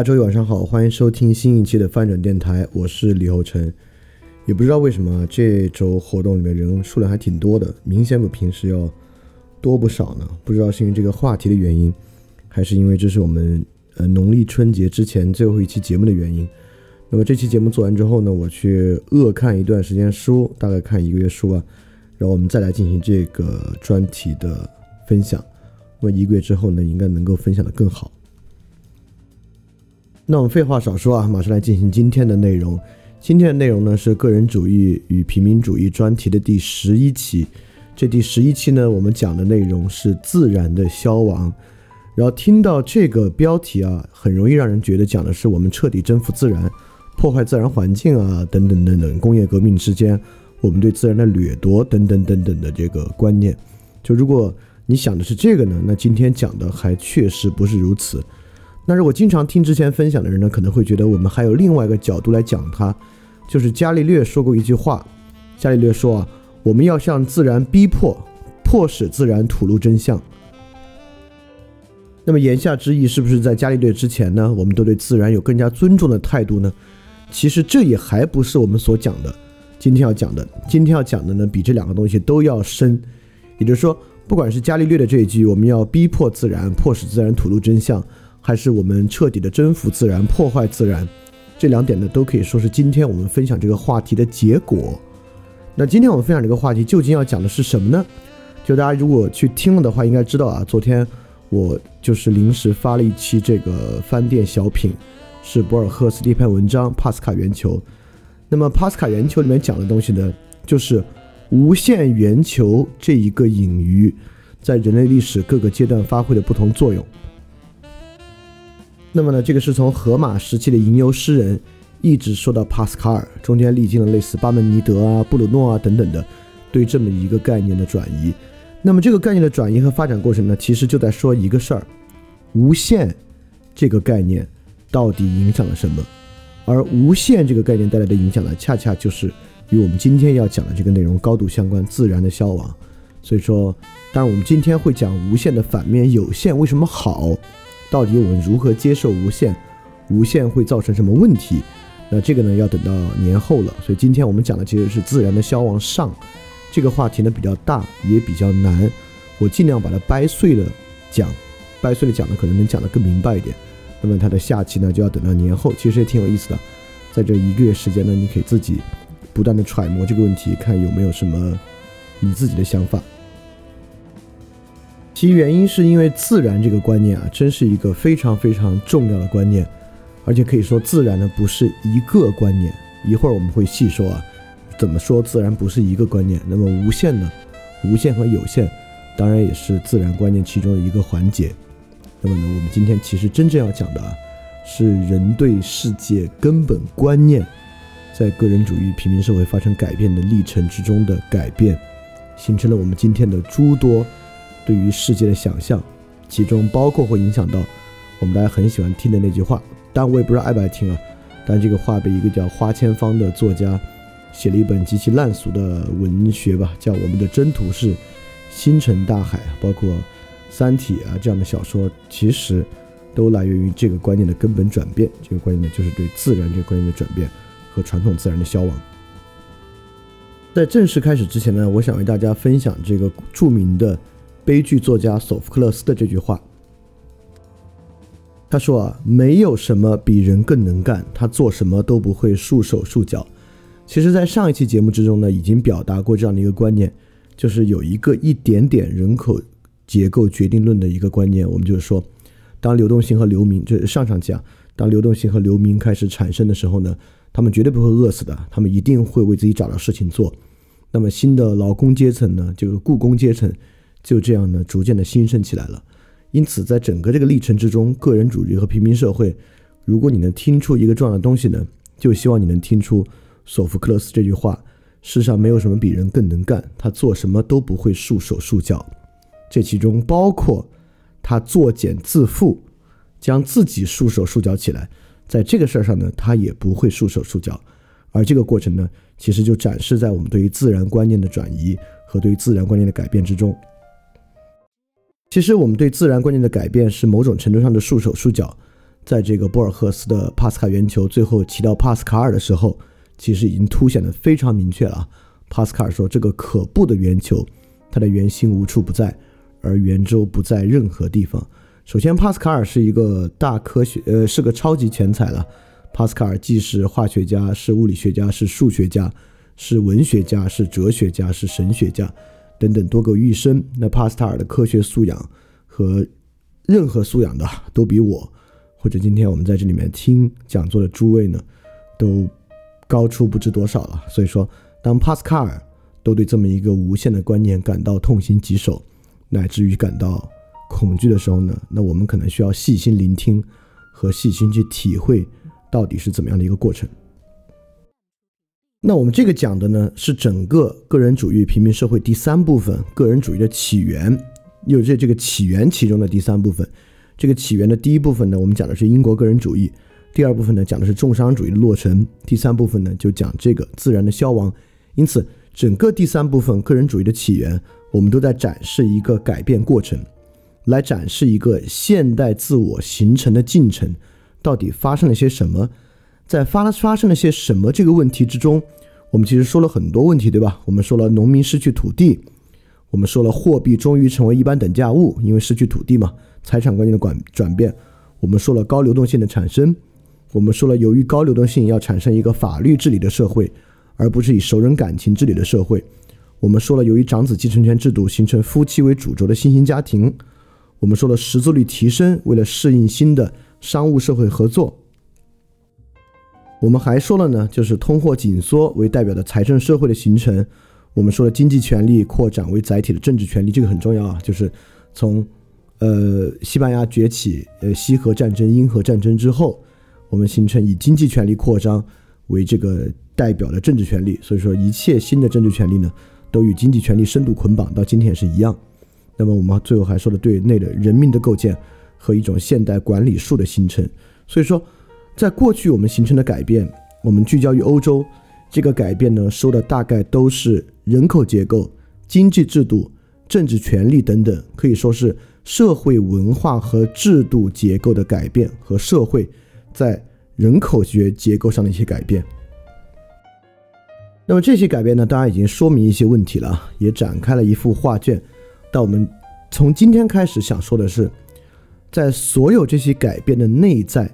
大家周一晚上好，欢迎收听新一期的翻转电台，我是李厚成。也不知道为什么这周活动里面人数量还挺多的，明显比平时要多不少呢。不知道是因为这个话题的原因，还是因为这是我们呃农历春节之前最后一期节目的原因。那么这期节目做完之后呢，我去恶看一段时间书，大概看一个月书啊，然后我们再来进行这个专题的分享。那么一个月之后呢，应该能够分享的更好。那我们废话少说啊，马上来进行今天的内容。今天的内容呢是个人主义与平民主义专题的第十一期。这第十一期呢，我们讲的内容是自然的消亡。然后听到这个标题啊，很容易让人觉得讲的是我们彻底征服自然、破坏自然环境啊，等等等等。工业革命之间，我们对自然的掠夺等等等等的这个观念。就如果你想的是这个呢，那今天讲的还确实不是如此。那如果经常听之前分享的人呢，可能会觉得我们还有另外一个角度来讲它，就是伽利略说过一句话。伽利略说啊，我们要向自然逼迫，迫使自然吐露真相。那么言下之意是不是在伽利略之前呢，我们都对自然有更加尊重的态度呢？其实这也还不是我们所讲的。今天要讲的，今天要讲的呢，比这两个东西都要深。也就是说，不管是伽利略的这一句，我们要逼迫自然，迫使自然吐露真相。还是我们彻底的征服自然、破坏自然，这两点呢，都可以说是今天我们分享这个话题的结果。那今天我们分享这个话题究竟要讲的是什么呢？就大家如果去听了的话，应该知道啊，昨天我就是临时发了一期这个饭店小品，是博尔赫斯的一篇文章《帕斯卡圆球》。那么帕斯卡圆球里面讲的东西呢，就是无限圆球这一个隐喻，在人类历史各个阶段发挥的不同作用。那么呢，这个是从荷马时期的吟游诗人，一直说到帕斯卡尔，中间历经了类似巴门尼德啊、布鲁诺啊等等的，对这么一个概念的转移。那么这个概念的转移和发展过程呢，其实就在说一个事儿：无限这个概念到底影响了什么？而无限这个概念带来的影响呢，恰恰就是与我们今天要讲的这个内容高度相关——自然的消亡。所以说，当然，我们今天会讲无限的反面，有限为什么好？到底我们如何接受无限？无限会造成什么问题？那这个呢，要等到年后了。所以今天我们讲的其实是自然的消亡上，这个话题呢比较大，也比较难，我尽量把它掰碎了讲，掰碎了讲呢，可能能讲得更明白一点。那么它的下期呢，就要等到年后，其实也挺有意思的。在这一个月时间呢，你可以自己不断的揣摩这个问题，看有没有什么你自己的想法。其原因是因为自然这个观念啊，真是一个非常非常重要的观念，而且可以说自然呢不是一个观念。一会儿我们会细说啊，怎么说自然不是一个观念。那么无限呢，无限和有限，当然也是自然观念其中的一个环节。那么呢，我们今天其实真正要讲的啊，是人对世界根本观念，在个人主义平民社会发生改变的历程之中的改变，形成了我们今天的诸多。对于世界的想象，其中包括会影响到我们大家很喜欢听的那句话，当然我也不知道爱不爱听啊。但这个话被一个叫花千芳的作家写了一本极其烂俗的文学吧，叫《我们的征途是星辰大海》，包括《三体》啊这样的小说，其实都来源于这个观念的根本转变。这个观念呢，就是对自然这个观念的转变和传统自然的消亡。在正式开始之前呢，我想为大家分享这个著名的。悲剧作家索福克勒斯的这句话，他说啊，没有什么比人更能干，他做什么都不会束手束脚。其实，在上一期节目之中呢，已经表达过这样的一个观念，就是有一个一点点人口结构决定论的一个观念。我们就是说，当流动性和流民，就是上上期啊，当流动性和流民开始产生的时候呢，他们绝对不会饿死的，他们一定会为自己找到事情做。那么，新的劳工阶层呢，就是雇工阶层。就这样呢，逐渐的兴盛起来了。因此，在整个这个历程之中，个人主义和平民社会，如果你能听出一个重要的东西呢，就希望你能听出索福克勒斯这句话：世上没有什么比人更能干，他做什么都不会束手束脚。这其中包括他作茧自缚，将自己束手束脚起来，在这个事儿上呢，他也不会束手束脚。而这个过程呢，其实就展示在我们对于自然观念的转移和对于自然观念的改变之中。其实我们对自然观念的改变是某种程度上的束手束脚，在这个博尔赫斯的帕斯卡圆球最后提到帕斯卡尔的时候，其实已经凸显的非常明确了。帕斯卡尔说：“这个可怖的圆球，它的圆心无处不在，而圆周不在任何地方。”首先，帕斯卡尔是一个大科学，呃，是个超级全才了。帕斯卡尔既是化学家，是物理学家，是数学家，是文学家，是哲学家，是神学家。等等多个一生，那帕斯塔尔的科学素养和任何素养的都比我，或者今天我们在这里面听讲座的诸位呢，都高出不知多少了。所以说，当帕斯卡尔都对这么一个无限的观念感到痛心疾首，乃至于感到恐惧的时候呢，那我们可能需要细心聆听和细心去体会到底是怎么样的一个过程。那我们这个讲的呢，是整个个人主义平民社会第三部分，个人主义的起源，又是这个起源其中的第三部分。这个起源的第一部分呢，我们讲的是英国个人主义；第二部分呢，讲的是重商主义的落成；第三部分呢，就讲这个自然的消亡。因此，整个第三部分个人主义的起源，我们都在展示一个改变过程，来展示一个现代自我形成的进程，到底发生了些什么。在发发生了些什么这个问题之中，我们其实说了很多问题，对吧？我们说了农民失去土地，我们说了货币终于成为一般等价物，因为失去土地嘛，财产观念的转转变。我们说了高流动性的产生，我们说了由于高流动性要产生一个法律治理的社会，而不是以熟人感情治理的社会。我们说了由于长子继承权制度形成夫妻为主轴的新型家庭。我们说了识字率提升，为了适应新的商务社会合作。我们还说了呢，就是通货紧缩为代表的财政社会的形成。我们说了经济权力扩展为载体的政治权利，这个很重要啊。就是从呃西班牙崛起、呃西河战争、英荷战争之后，我们形成以经济权力扩张为这个代表的政治权利。所以说，一切新的政治权利呢，都与经济权利深度捆绑，到今天也是一样。那么我们最后还说了对内的人民的构建和一种现代管理术的形成。所以说。在过去，我们形成的改变，我们聚焦于欧洲，这个改变呢，说的大概都是人口结构、经济制度、政治权利等等，可以说是社会文化和制度结构的改变和社会在人口学结构上的一些改变。那么这些改变呢，当然已经说明一些问题了，也展开了一幅画卷。但我们从今天开始想说的是，在所有这些改变的内在，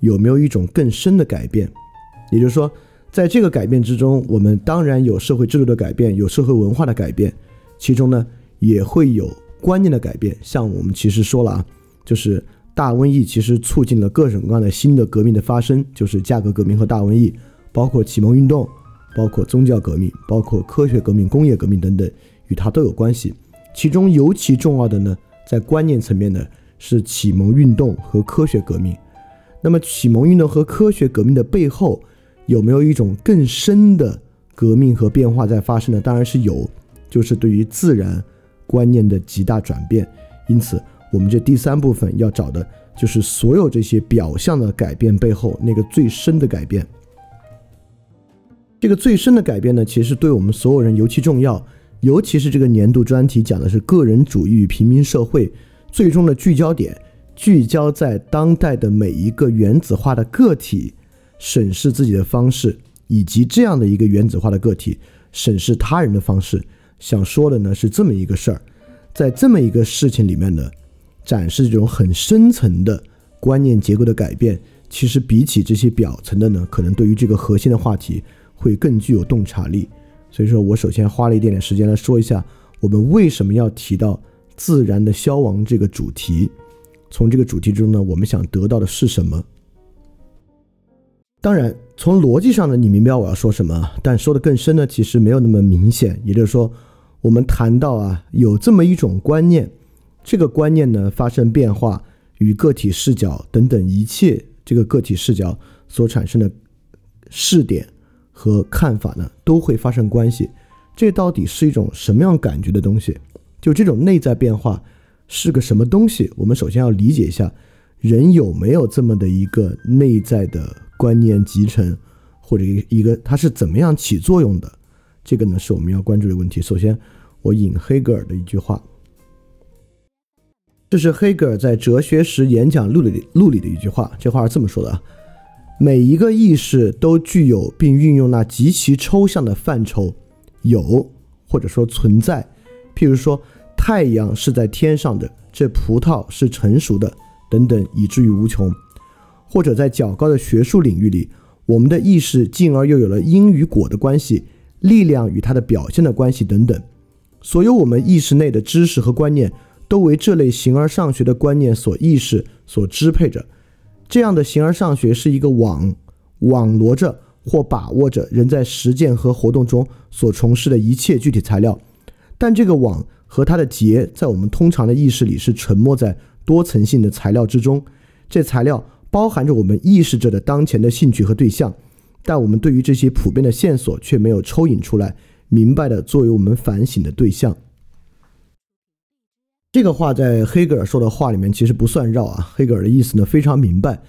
有没有一种更深的改变？也就是说，在这个改变之中，我们当然有社会制度的改变，有社会文化的改变，其中呢也会有观念的改变。像我们其实说了啊，就是大瘟疫其实促进了各种各样的新的革命的发生，就是价格革命和大瘟疫，包括启蒙运动。包括宗教革命、包括科学革命、工业革命等等，与它都有关系。其中尤其重要的呢，在观念层面呢，是启蒙运动和科学革命。那么，启蒙运动和科学革命的背后，有没有一种更深的革命和变化在发生呢？当然是有，就是对于自然观念的极大转变。因此，我们这第三部分要找的就是所有这些表象的改变背后那个最深的改变。这个最深的改变呢，其实对我们所有人尤其重要，尤其是这个年度专题讲的是个人主义与平民社会，最终的聚焦点聚焦在当代的每一个原子化的个体审视自己的方式，以及这样的一个原子化的个体审视他人的方式。想说的呢是这么一个事儿，在这么一个事情里面呢，展示这种很深层的观念结构的改变，其实比起这些表层的呢，可能对于这个核心的话题。会更具有洞察力，所以说我首先花了一点点时间来说一下，我们为什么要提到自然的消亡这个主题。从这个主题中呢，我们想得到的是什么？当然，从逻辑上呢，你明白我要说什么，但说的更深呢，其实没有那么明显。也就是说，我们谈到啊，有这么一种观念，这个观念呢发生变化，与个体视角等等一切这个个体视角所产生的视点。和看法呢都会发生关系，这到底是一种什么样感觉的东西？就这种内在变化是个什么东西？我们首先要理解一下，人有没有这么的一个内在的观念集成，或者一一个它是怎么样起作用的？这个呢是我们要关注的问题。首先，我引黑格尔的一句话，这是黑格尔在《哲学史演讲录》里录里的一句话，这话是这么说的啊。每一个意识都具有并运用那极其抽象的范畴，有或者说存在，譬如说太阳是在天上的，这葡萄是成熟的，等等，以至于无穷；或者在较高的学术领域里，我们的意识进而又有了因与果的关系，力量与它的表现的关系等等。所有我们意识内的知识和观念，都为这类形而上学的观念所意识所支配着。这样的形而上学是一个网，网罗着或把握着人在实践和活动中所从事的一切具体材料，但这个网和它的结在我们通常的意识里是沉没在多层性的材料之中。这材料包含着我们意识着的当前的兴趣和对象，但我们对于这些普遍的线索却没有抽引出来，明白的作为我们反省的对象。这个话在黑格尔说的话里面其实不算绕啊。黑格尔的意思呢非常明白，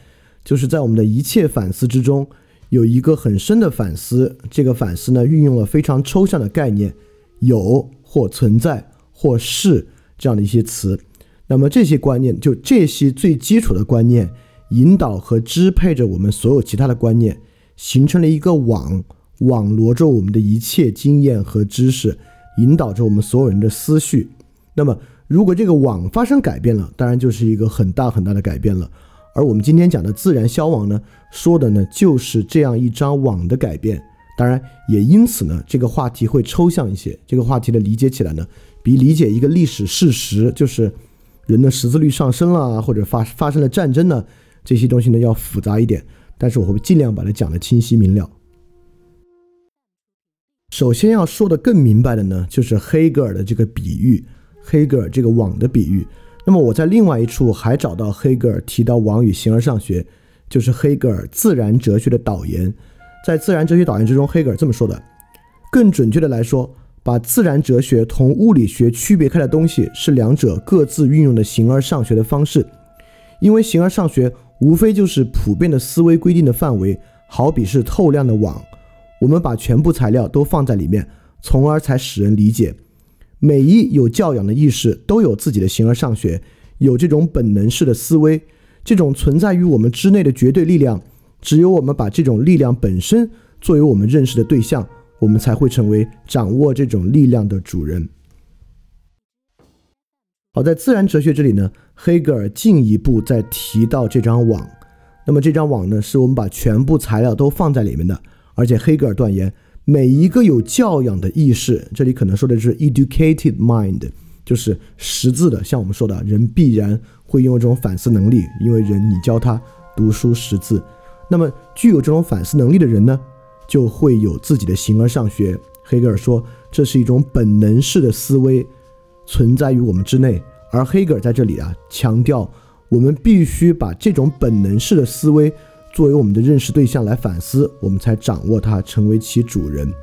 就是在我们的一切反思之中，有一个很深的反思。这个反思呢运用了非常抽象的概念，有或存在或是这样的一些词。那么这些观念，就这些最基础的观念，引导和支配着我们所有其他的观念，形成了一个网，网罗着我们的一切经验和知识，引导着我们所有人的思绪。那么。如果这个网发生改变了，当然就是一个很大很大的改变了。而我们今天讲的自然消亡呢，说的呢就是这样一张网的改变。当然，也因此呢，这个话题会抽象一些。这个话题的理解起来呢，比理解一个历史事实，就是人的识字率上升了，或者发发生了战争呢，这些东西呢要复杂一点。但是我会尽量把它讲得清晰明了。首先要说的更明白的呢，就是黑格尔的这个比喻。黑格尔这个网的比喻，那么我在另外一处还找到黑格尔提到网与形而上学，就是黑格尔自然哲学的导言。在自然哲学导言之中，黑格尔这么说的：更准确的来说，把自然哲学同物理学区别开的东西是两者各自运用的形而上学的方式。因为形而上学无非就是普遍的思维规定的范围，好比是透亮的网，我们把全部材料都放在里面，从而才使人理解。每一有教养的意识都有自己的形而上学，有这种本能式的思维，这种存在于我们之内的绝对力量，只有我们把这种力量本身作为我们认识的对象，我们才会成为掌握这种力量的主人。好，在自然哲学这里呢，黑格尔进一步再提到这张网。那么这张网呢，是我们把全部材料都放在里面的，而且黑格尔断言，每一个有教养的意识，这里可能说的是 educated mind，就是识字的，像我们说的，人必然会拥有这种反思能力，因为人你教他读书识字，那么具有这种反思能力的人呢，就会有自己的形而上学。黑格尔说，这是一种本能式的思维。存在于我们之内，而黑格尔在这里啊强调，我们必须把这种本能式的思维作为我们的认识对象来反思，我们才掌握它，成为其主人。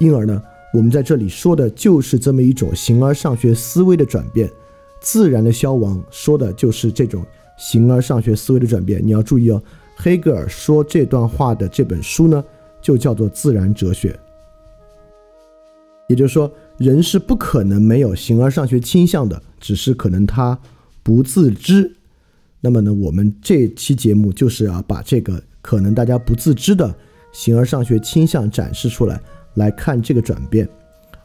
因而呢，我们在这里说的就是这么一种形而上学思维的转变，自然的消亡说的就是这种形而上学思维的转变。你要注意哦，黑格尔说这段话的这本书呢，就叫做《自然哲学》，也就是说。人是不可能没有形而上学倾向的，只是可能他不自知。那么呢，我们这期节目就是要把这个可能大家不自知的形而上学倾向展示出来，来看这个转变。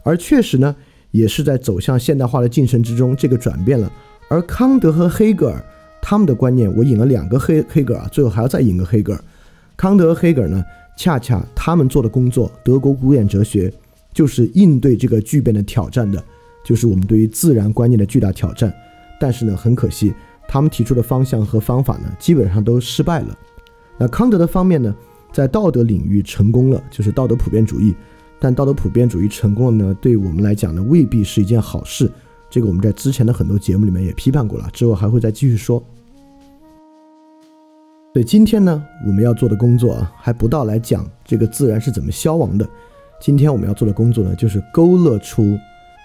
而确实呢，也是在走向现代化的进程之中，这个转变了。而康德和黑格尔他们的观念，我引了两个黑黑格尔，最后还要再引个黑格尔。康德和黑格尔呢，恰恰他们做的工作，德国古典哲学。就是应对这个巨变的挑战的，就是我们对于自然观念的巨大挑战。但是呢，很可惜，他们提出的方向和方法呢，基本上都失败了。那康德的方面呢，在道德领域成功了，就是道德普遍主义。但道德普遍主义成功了呢，对我们来讲呢，未必是一件好事。这个我们在之前的很多节目里面也批判过了，之后还会再继续说。所以今天呢，我们要做的工作啊，还不到来讲这个自然是怎么消亡的。今天我们要做的工作呢，就是勾勒出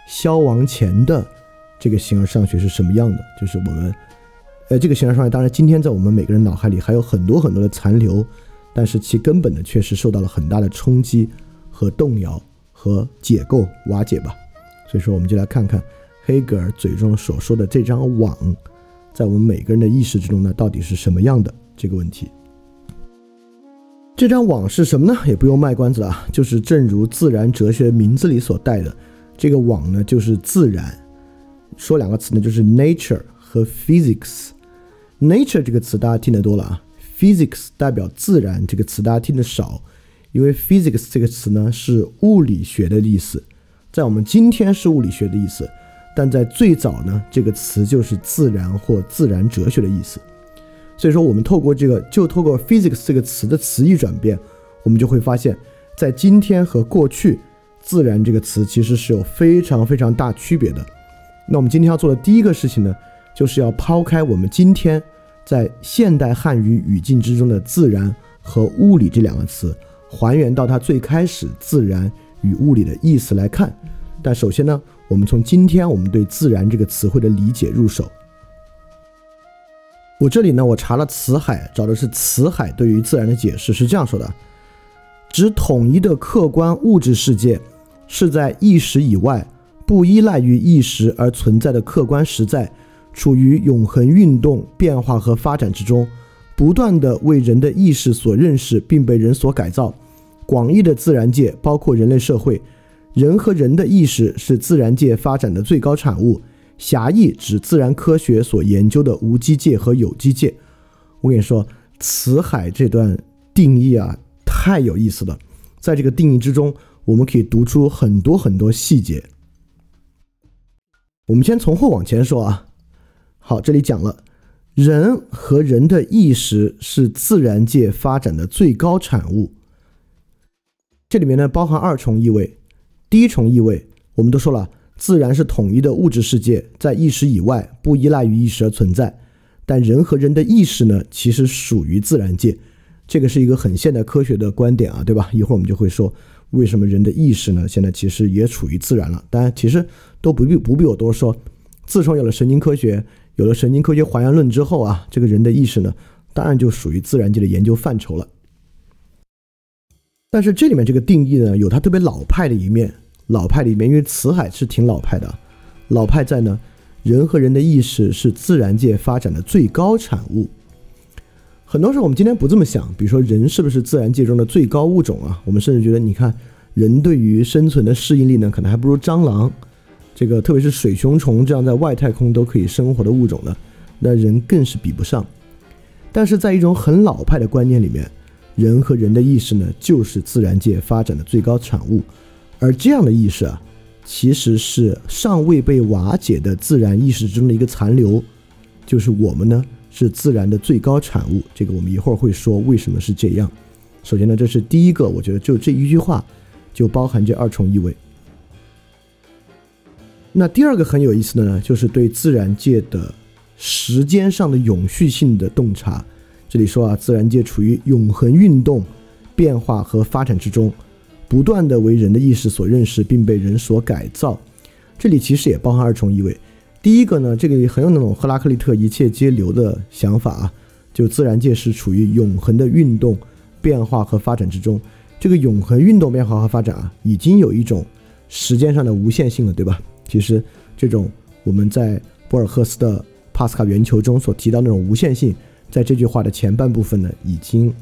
消亡前的这个形而上学是什么样的。就是我们，呃，这个形而上学，当然今天在我们每个人脑海里还有很多很多的残留，但是其根本呢，确实受到了很大的冲击和动摇和解构瓦解吧。所以说，我们就来看看黑格尔嘴中所说的这张网，在我们每个人的意识之中呢，到底是什么样的这个问题。这张网是什么呢？也不用卖关子了，就是正如自然哲学名字里所带的，这个网呢就是自然。说两个词呢，就是 nature 和 physics。nature 这个词大家听得多了啊，physics 代表自然这个词大家听得少，因为 physics 这个词呢是物理学的意思，在我们今天是物理学的意思，但在最早呢，这个词就是自然或自然哲学的意思。所以说，我们透过这个，就透过 physics 这个词的词义转变，我们就会发现，在今天和过去，自然这个词其实是有非常非常大区别的。那我们今天要做的第一个事情呢，就是要抛开我们今天在现代汉语语境之中的自然和物理这两个词，还原到它最开始自然与物理的意思来看。但首先呢，我们从今天我们对自然这个词汇的理解入手。我这里呢，我查了《辞海》，找的是《辞海》对于自然的解释，是这样说的：指统一的客观物质世界，是在意识以外，不依赖于意识而存在的客观实在，处于永恒运动、变化和发展之中，不断的为人的意识所认识，并被人所改造。广义的自然界包括人类社会，人和人的意识是自然界发展的最高产物。狭义指自然科学所研究的无机界和有机界。我跟你说，辞海这段定义啊，太有意思了。在这个定义之中，我们可以读出很多很多细节。我们先从后往前说啊。好，这里讲了，人和人的意识是自然界发展的最高产物。这里面呢，包含二重意味。第一重意味，我们都说了。自然是统一的物质世界，在意识以外，不依赖于意识而存在。但人和人的意识呢，其实属于自然界。这个是一个很现代科学的观点啊，对吧？一会儿我们就会说，为什么人的意识呢，现在其实也处于自然了。当然，其实都不必不必我多说。自从有了神经科学，有了神经科学还原论之后啊，这个人的意识呢，当然就属于自然界的研究范畴了。但是这里面这个定义呢，有它特别老派的一面。老派里面，因为辞海是挺老派的，老派在呢，人和人的意识是自然界发展的最高产物。很多时候我们今天不这么想，比如说人是不是自然界中的最高物种啊？我们甚至觉得，你看人对于生存的适应力呢，可能还不如蟑螂，这个特别是水熊虫这样在外太空都可以生活的物种呢，那人更是比不上。但是在一种很老派的观念里面，人和人的意识呢，就是自然界发展的最高产物，而这样的意识啊，其实是尚未被瓦解的自然意识中的一个残留，就是我们呢是自然的最高产物。这个我们一会儿会说为什么是这样。首先呢，这是第一个，我觉得就这一句话就包含这二重意味。那第二个很有意思的呢，就是对自然界的。时间上的永续性的洞察，这里说啊，自然界处于永恒运动、变化和发展之中，不断的为人的意识所认识，并被人所改造。这里其实也包含二重意味。第一个呢，这个很有那种赫拉克利特一切皆流的想法啊，就自然界是处于永恒的运动、变化和发展之中。这个永恒运动、变化和发展啊，已经有一种时间上的无限性了，对吧？其实这种我们在博尔赫斯的。帕斯卡圆球中所提到那种无限性，在这句话的前半部分呢，已经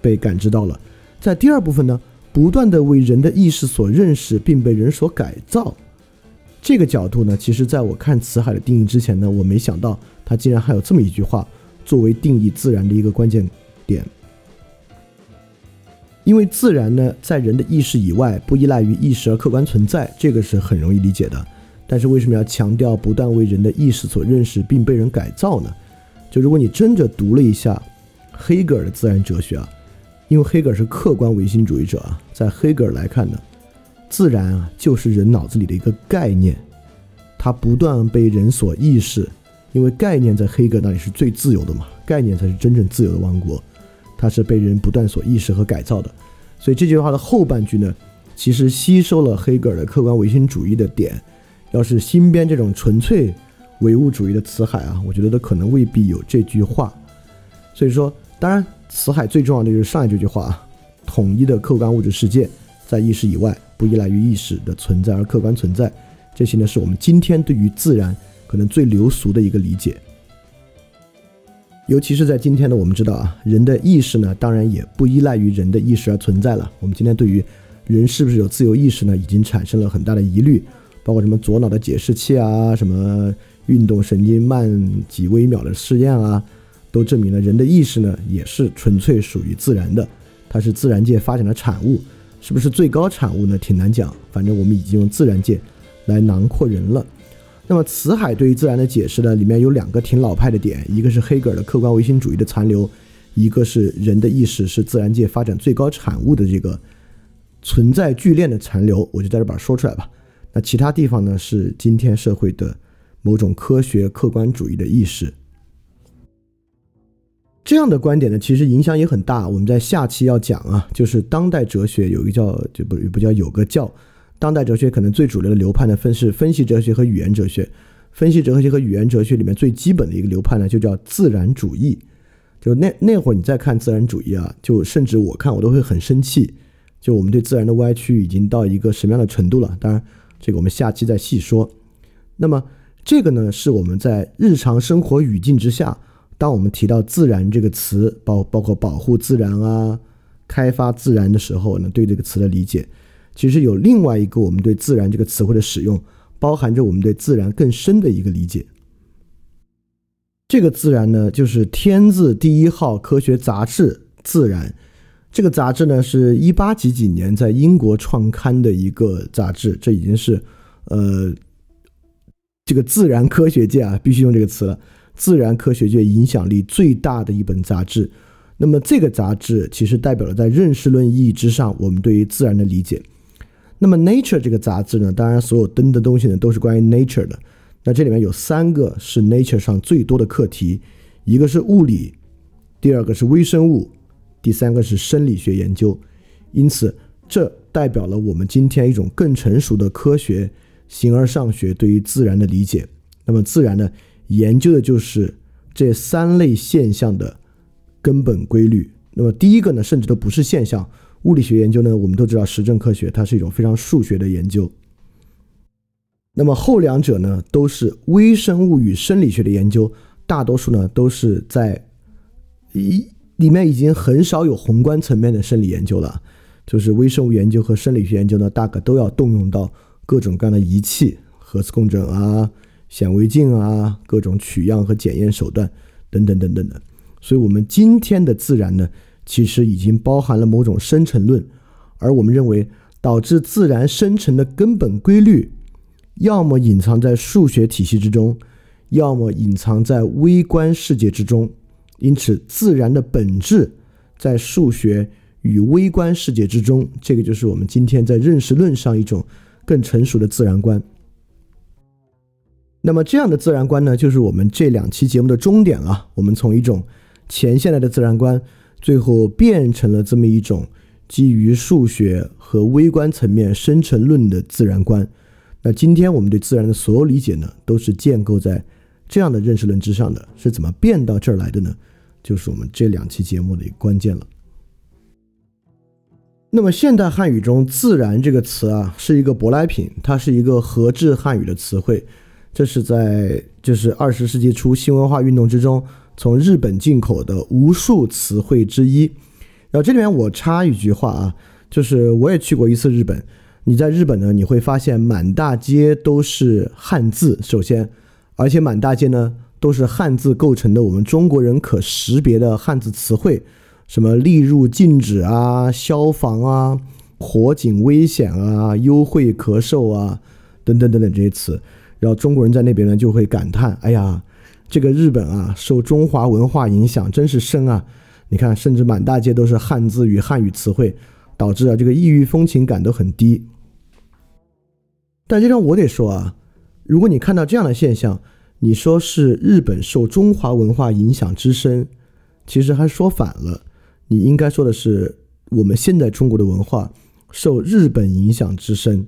被感知到了。在第二部分呢，不断的为人的意识所认识，并被人所改造。这个角度呢，其实在我看辞海的定义之前呢，我没想到它竟然还有这么一句话作为定义自然的一个关键点。因为自然呢，在人的意识以外，不依赖于意识而客观存在，这个是很容易理解的。但是为什么要强调不断为人的意识所认识并被人改造呢？就如果你真的读了一下黑格尔的自然哲学啊，因为黑格尔是客观唯心主义者啊，在黑格尔来看呢，自然啊就是人脑子里的一个概念，它不断被人所意识，因为概念在黑格尔那里是最自由的嘛，概念才是真正自由的王国，它是被人不断所意识和改造的，所以这句话的后半句呢，其实吸收了黑格尔的客观唯心主义的点。要是新编这种纯粹唯物主义的辞海啊，我觉得都可能未必有这句话。所以说，当然辞海最重要的就是上一这句话啊，统一的客观物质世界在意识以外，不依赖于意识的存在而客观存在。这些呢，是我们今天对于自然可能最流俗的一个理解。尤其是在今天呢，我们知道啊，人的意识呢，当然也不依赖于人的意识而存在了。我们今天对于人是不是有自由意识呢，已经产生了很大的疑虑。包括什么左脑的解释器啊，什么运动神经慢几微秒的试验啊，都证明了人的意识呢也是纯粹属于自然的，它是自然界发展的产物，是不是最高产物呢？挺难讲。反正我们已经用自然界来囊括人了。那么辞海对于自然的解释呢，里面有两个挺老派的点，一个是黑格尔的客观唯心主义的残留，一个是人的意识是自然界发展最高产物的这个存在聚链的残留。我就在这把它说出来吧。那其他地方呢？是今天社会的某种科学客观主义的意识。这样的观点呢，其实影响也很大。我们在下期要讲啊，就是当代哲学有一个叫就不不叫有个叫当代哲学可能最主流的流派呢，分是分析哲学和语言哲学。分析哲学和语言哲学里面最基本的一个流派呢，就叫自然主义。就那那会儿你再看自然主义啊，就甚至我看我都会很生气。就我们对自然的歪曲已经到一个什么样的程度了？当然。这个我们下期再细说。那么，这个呢，是我们在日常生活语境之下，当我们提到“自然”这个词，包包括保护自然啊、开发自然的时候呢，对这个词的理解，其实有另外一个我们对“自然”这个词汇的使用，包含着我们对自然更深的一个理解。这个“自然”呢，就是天字第一号科学杂志《自然》。这个杂志呢，是一八几几年在英国创刊的一个杂志，这已经是，呃，这个自然科学界啊，必须用这个词了，自然科学界影响力最大的一本杂志。那么这个杂志其实代表了在认识论意义之上，我们对于自然的理解。那么 Nature 这个杂志呢，当然所有登的东西呢都是关于 Nature 的。那这里面有三个是 Nature 上最多的课题，一个是物理，第二个是微生物。第三个是生理学研究，因此这代表了我们今天一种更成熟的科学形而上学对于自然的理解。那么自然呢，研究的就是这三类现象的根本规律。那么第一个呢，甚至都不是现象。物理学研究呢，我们都知道实证科学，它是一种非常数学的研究。那么后两者呢，都是微生物与生理学的研究，大多数呢都是在一里面已经很少有宏观层面的生理研究了，就是微生物研究和生理学研究呢，大概都要动用到各种各样的仪器，核磁共振啊、显微镜啊、各种取样和检验手段等等等等的。所以，我们今天的自然呢，其实已经包含了某种生成论，而我们认为导致自然生成的根本规律。要么隐藏在数学体系之中，要么隐藏在微观世界之中。因此，自然的本质在数学与微观世界之中。这个就是我们今天在认识论上一种更成熟的自然观。那么，这样的自然观呢，就是我们这两期节目的终点了。我们从一种前现代的自然观，最后变成了这么一种基于数学和微观层面生成论的自然观。那今天我们对自然的所有理解呢，都是建构在这样的认识论之上的。是怎么变到这儿来的呢？就是我们这两期节目的一个关键了。那么现代汉语中“自然”这个词啊，是一个舶来品，它是一个合制汉语的词汇。这是在就是二十世纪初新文化运动之中，从日本进口的无数词汇之一。然后这里面我插一句话啊，就是我也去过一次日本。你在日本呢，你会发现满大街都是汉字。首先，而且满大街呢都是汉字构成的，我们中国人可识别的汉字词汇，什么“例入禁止”啊、消防啊、火警危险啊、优惠咳嗽啊等等等等这些词。然后中国人在那边呢就会感叹：“哎呀，这个日本啊，受中华文化影响真是深啊！你看，甚至满大街都是汉字与汉语词汇，导致啊这个异域风情感都很低。”但这张我得说啊，如果你看到这样的现象，你说是日本受中华文化影响之深，其实还说反了。你应该说的是，我们现在中国的文化受日本影响之深，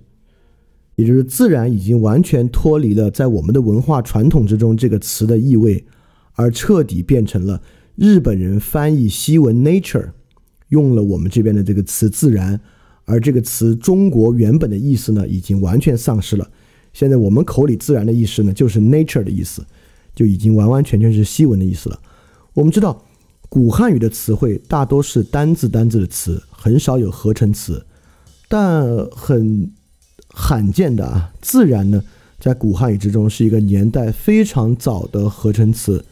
也就是自然已经完全脱离了在我们的文化传统之中这个词的意味，而彻底变成了日本人翻译西文 nature，用了我们这边的这个词自然。而这个词中国原本的意思呢，已经完全丧失了。现在我们口里自然的意思呢，就是 nature 的意思，就已经完完全全是西文的意思了。我们知道，古汉语的词汇大多是单字单字的词，很少有合成词。但很罕见的啊，自然呢，在古汉语之中是一个年代非常早的合成词。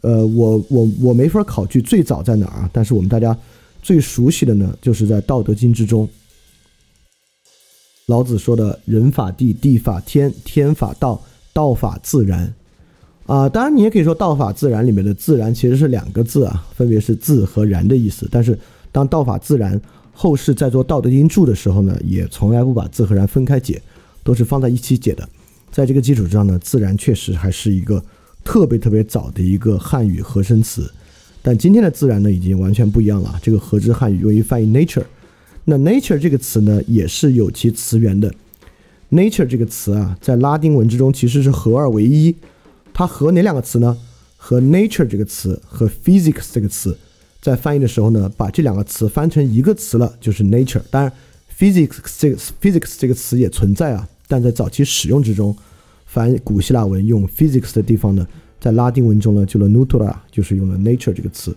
呃，我我我没法考据最早在哪儿啊，但是我们大家最熟悉的呢，就是在《道德经》之中。老子说的“人法地，地法天，天法道，道法自然”，啊，当然你也可以说“道法自然”里面的“自然”其实是两个字啊，分别是“自”和“然”的意思。但是当“道法自然”后世在做《道德经注》的时候呢，也从来不把“自”和“然”分开解，都是放在一起解的。在这个基础之上呢，“自然”确实还是一个特别特别早的一个汉语合声词。但今天的“自然”呢，已经完全不一样了。这个合之汉语用于翻译 “nature”。那 nature 这个词呢，也是有其词源的。nature 这个词啊，在拉丁文之中其实是合二为一。它和哪两个词呢？和 nature 这个词和 physics 这个词，在翻译的时候呢，把这两个词翻成一个词了，就是 nature。当然，physics 这个 physics 这个词也存在啊，但在早期使用之中，翻古希腊文用 physics 的地方呢，在拉丁文中呢，就了 natura，就是用了 nature 这个词。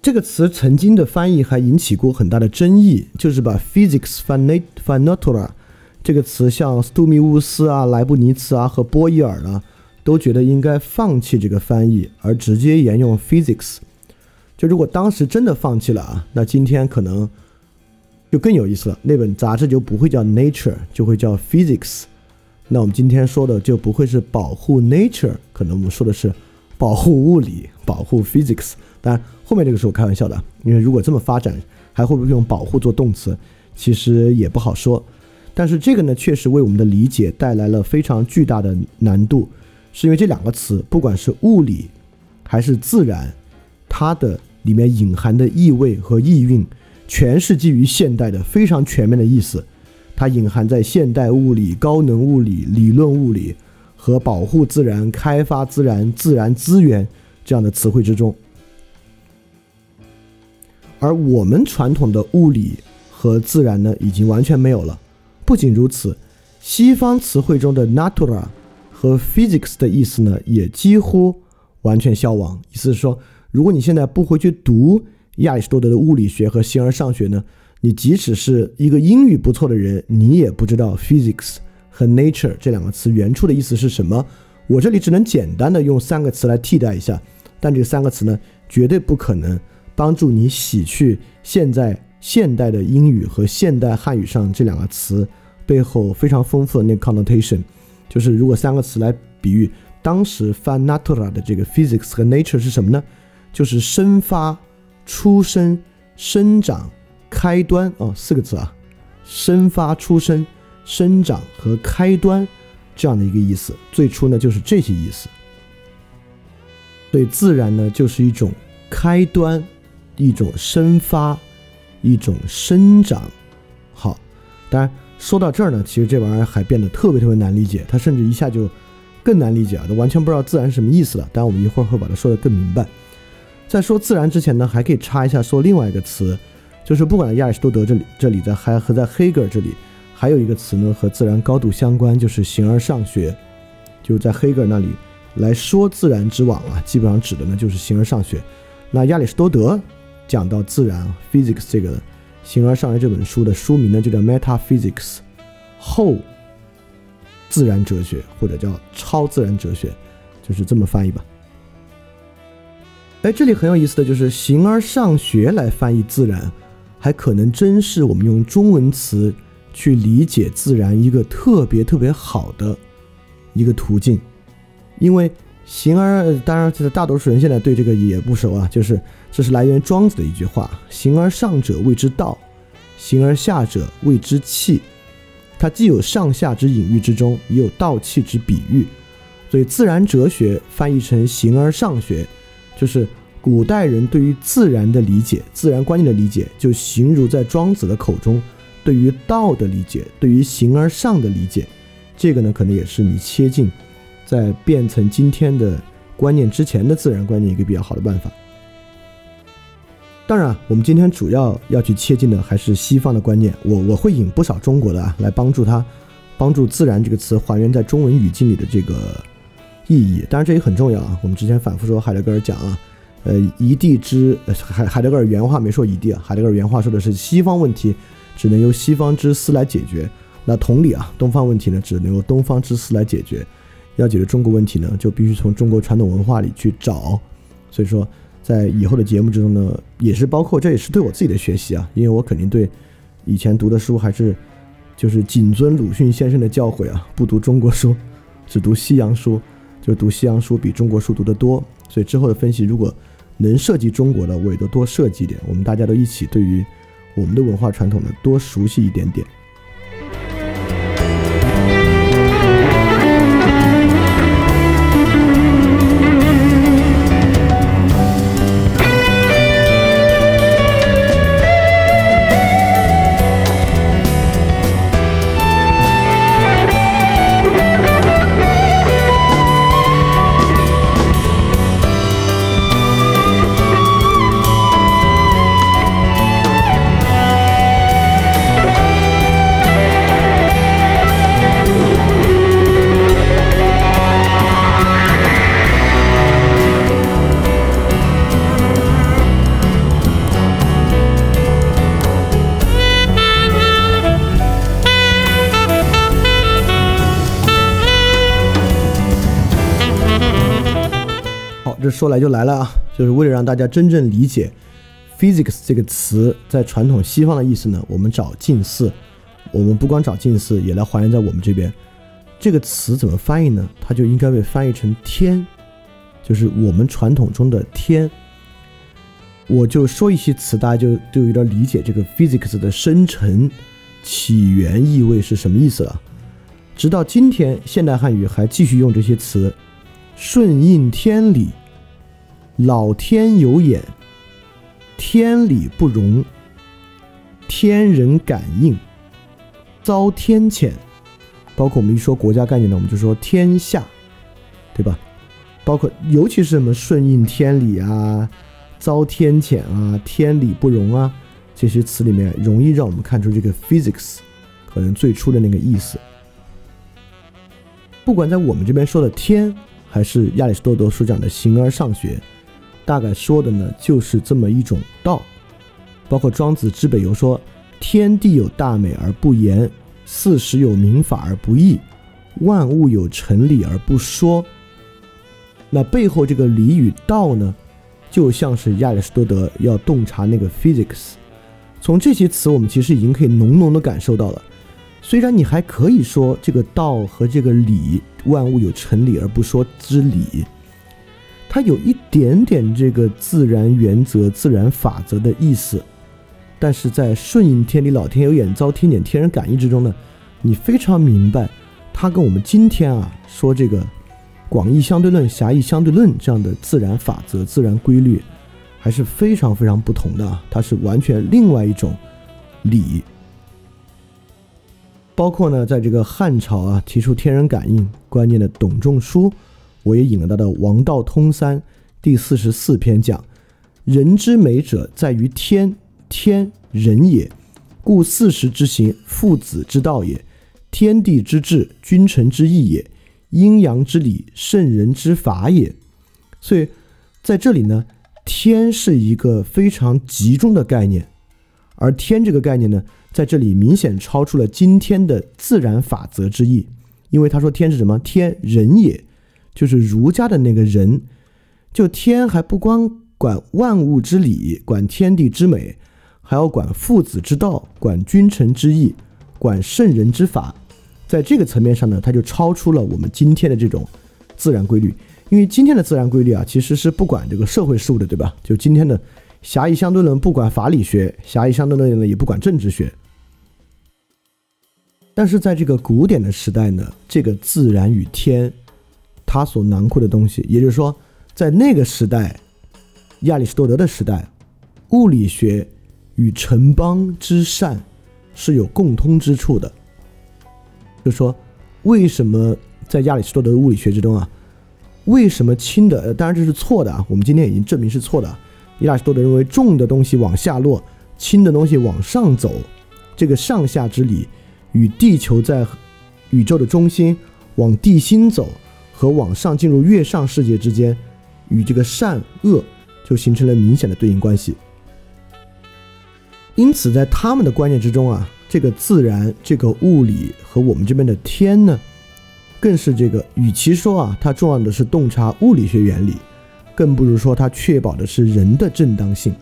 这个词曾经的翻译还引起过很大的争议，就是把 physics f a n a natura 这个词，像斯图米乌斯啊、莱布尼茨啊和波伊尔呢，都觉得应该放弃这个翻译，而直接沿用 physics。就如果当时真的放弃了啊，那今天可能就更有意思了，那本杂志就不会叫 nature，就会叫 physics。那我们今天说的就不会是保护 nature，可能我们说的是保护物理、保护 physics。当然，后面这个是我开玩笑的，因为如果这么发展，还会不会用保护做动词，其实也不好说。但是这个呢，确实为我们的理解带来了非常巨大的难度，是因为这两个词，不管是物理还是自然，它的里面隐含的意味和意蕴，全是基于现代的非常全面的意思，它隐含在现代物理、高能物理、理论物理和保护自然、开发自然、自然资源这样的词汇之中。而我们传统的物理和自然呢，已经完全没有了。不仅如此，西方词汇中的 natura 和 physics 的意思呢，也几乎完全消亡。意思是说，如果你现在不回去读亚里士多德的物理学和形而上学呢，你即使是一个英语不错的人，你也不知道 physics 和 nature 这两个词原处的意思是什么。我这里只能简单的用三个词来替代一下，但这三个词呢，绝对不可能帮助你洗去现在现代的英语和现代汉语上这两个词背后非常丰富的那个 connotation。就是如果三个词来比喻当时翻 natura 的这个 physics 和 nature 是什么呢？就是生发、出生、生长、开端哦，四个字啊，生发、出生、生长和开端这样的一个意思。最初呢就是这些意思。对，自然呢就是一种开端，一种生发，一种生长。好，当然。说到这儿呢，其实这玩意儿还变得特别特别难理解，它甚至一下就更难理解了，都完全不知道自然是什么意思了。当然，我们一会儿会把它说得更明白。在说自然之前呢，还可以插一下说另外一个词，就是不管在亚里士多德这里，这里在还和在黑格尔这里，还有一个词呢和自然高度相关，就是形而上学。就在黑格尔那里来说自然之网啊，基本上指的呢就是形而上学。那亚里士多德讲到自然 （physics） 这个。《形而上学》这本书的书名呢，就叫《Metaphysics》，后自然哲学或者叫超自然哲学，就是这么翻译吧。哎，这里很有意思的就是“形而上学”来翻译自然，还可能真是我们用中文词去理解自然一个特别特别好的一个途径，因为“形而”当然，其实大多数人现在对这个也不熟啊，就是。这是来源庄子的一句话：“形而上者谓之道，形而下者谓之器。”它既有上下之隐喻之中，也有道器之比喻。所以，自然哲学翻译成“形而上学”，就是古代人对于自然的理解、自然观念的理解，就形如在庄子的口中对于道的理解、对于形而上的理解。这个呢，可能也是你切近在变成今天的观念之前的自然观念一个比较好的办法。当然，我们今天主要要去切近的还是西方的观念。我我会引不少中国的啊，来帮助他，帮助“自然”这个词还原在中文语境里的这个意义。当然，这也很重要啊。我们之前反复说海德格尔讲啊，呃，一地之海海德格尔原话没说一地啊，海德格尔原话说的是西方问题只能由西方之思来解决。那同理啊，东方问题呢，只能由东方之思来解决。要解决中国问题呢，就必须从中国传统文化里去找。所以说。在以后的节目之中呢，也是包括，这也是对我自己的学习啊，因为我肯定对以前读的书还是就是谨遵鲁迅先生的教诲啊，不读中国书，只读西洋书，就读西洋书比中国书读得多，所以之后的分析如果能涉及中国的，我也都多涉及一点，我们大家都一起对于我们的文化传统呢多熟悉一点点。说来就来了啊，就是为了让大家真正理解 physics 这个词在传统西方的意思呢，我们找近似，我们不光找近似，也来还原在我们这边。这个词怎么翻译呢？它就应该被翻译成天，就是我们传统中的天。我就说一些词，大家就就有点理解这个 physics 的生成起源意味是什么意思了。直到今天，现代汉语还继续用这些词，顺应天理。老天有眼，天理不容，天人感应，遭天谴。包括我们一说国家概念呢，我们就说天下，对吧？包括尤其是什么顺应天理啊、遭天谴啊、天理不容啊这些词里面，容易让我们看出这个 physics 可能最初的那个意思。不管在我们这边说的天，还是亚里士多德所讲的形而上学，大概说的呢就是这么一种道。包括庄子之北游说：“天地有大美而不言，四时有民法而不议，万物有成理而不说。”那背后这个理与道呢，就像是亚里士多德要洞察那个 physics。从这些词，我们其实已经可以浓浓的感受到了。虽然你还可以说这个道和这个理，万物有成理而不说之理。它有一点点这个自然原则、自然法则的意思。但是在顺应天理，老天有眼，遭天谴，天人感应之中呢，你非常明白，它跟我们今天啊说这个广义相对论、狭义相对论这样的自然法则、自然规律，还是非常非常不同的啊，它是完全另外一种理。包括呢，在这个汉朝啊提出天人感应观念的董仲舒，我也引了他的《王道通三》第四十四篇讲，人之美者在于天。天人也，故四时之行，父子之道也；天地之治，君臣之义也；阴阳之理，圣人之法也。所以，在这里呢，天是一个非常集中的概念，而天这个概念呢，在这里明显超出了今天的自然法则之意，因为他说天是什么？天人也，就是儒家的那个人。就天还不光管万物之理，管天地之美。还要管父子之道，管君臣之义，管圣人之法，在这个层面上呢，它就超出了我们今天的这种自然规律。因为今天的自然规律啊，其实是不管这个社会事务的，对吧？就今天的狭义相对论不管法理学，狭义相对论呢也不管政治学。但是在这个古典的时代呢，这个自然与天，它所囊括的东西，也就是说，在那个时代，亚里士多德的时代，物理学。与城邦之善是有共通之处的，就说为什么在亚里士多德的物理学之中啊，为什么轻的？呃，当然这是错的啊，我们今天已经证明是错的。亚里士多德认为重的东西往下落，轻的东西往上走，这个上下之理与地球在宇宙的中心往地心走和往上进入月上世界之间，与这个善恶就形成了明显的对应关系。因此，在他们的观念之中啊，这个自然、这个物理和我们这边的天呢，更是这个。与其说啊，它重要的是洞察物理学原理，更不如说它确保的是人的正当性。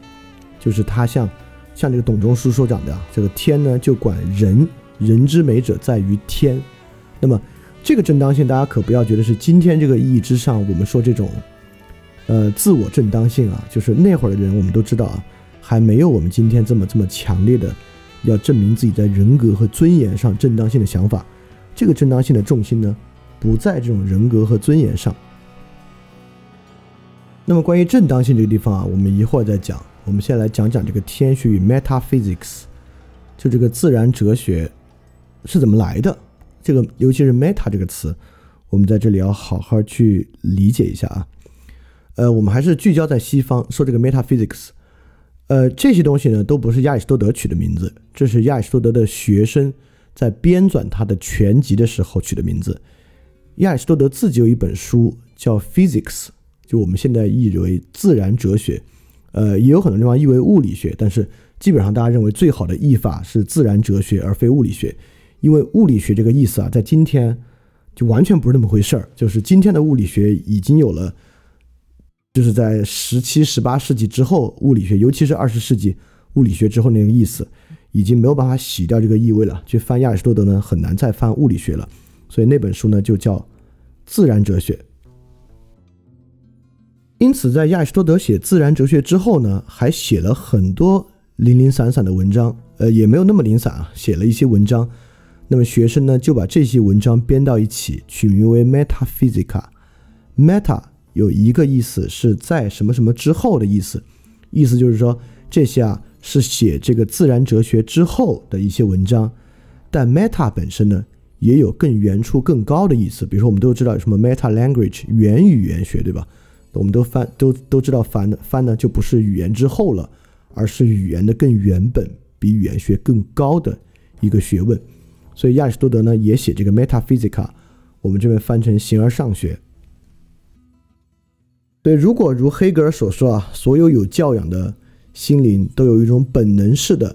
就是它像像这个董仲舒所讲的啊，这个天呢就管人，人之美者在于天。那么这个正当性，大家可不要觉得是今天这个意义之上，我们说这种呃自我正当性啊，就是那会儿的人，我们都知道啊。还没有我们今天这么这么强烈的要证明自己在人格和尊严上正当性的想法。这个正当性的重心呢，不在这种人格和尊严上。那么关于正当性这个地方啊，我们一会儿再讲。我们先来讲讲这个天学与 metaphysics，就这个自然哲学是怎么来的。这个尤其是 meta 这个词，我们在这里要好好去理解一下啊。呃，我们还是聚焦在西方说这个 metaphysics。呃，这些东西呢，都不是亚里士多德取的名字，这是亚里士多德的学生在编纂他的全集的时候取的名字。亚里士多德自己有一本书叫《Physics》，就我们现在译为自然哲学，呃，也有很多地方译为物理学，但是基本上大家认为最好的译法是自然哲学而非物理学，因为物理学这个意思啊，在今天就完全不是那么回事儿，就是今天的物理学已经有了。就是在十七、十八世纪之后，物理学，尤其是二十世纪物理学之后那个意思，已经没有办法洗掉这个意味了。去翻亚里士多德呢，很难再翻物理学了。所以那本书呢，就叫《自然哲学》。因此，在亚里士多德写自然哲学之后呢，还写了很多零零散散的文章，呃，也没有那么零散啊，写了一些文章。那么学生呢，就把这些文章编到一起，取名为《Metaphysica》，Meta。有一个意思是在什么什么之后的意思，意思就是说这些啊是写这个自然哲学之后的一些文章，但 meta 本身呢也有更原初更高的意思，比如说我们都知道有什么 meta language 原语言学，对吧？我们都翻都都知道翻的翻呢就不是语言之后了，而是语言的更原本，比语言学更高的一个学问。所以亚里士多德呢也写这个 metaphysica，我们这边翻成形而上学。对，如果如黑格尔所说啊，所有有教养的心灵都有一种本能式的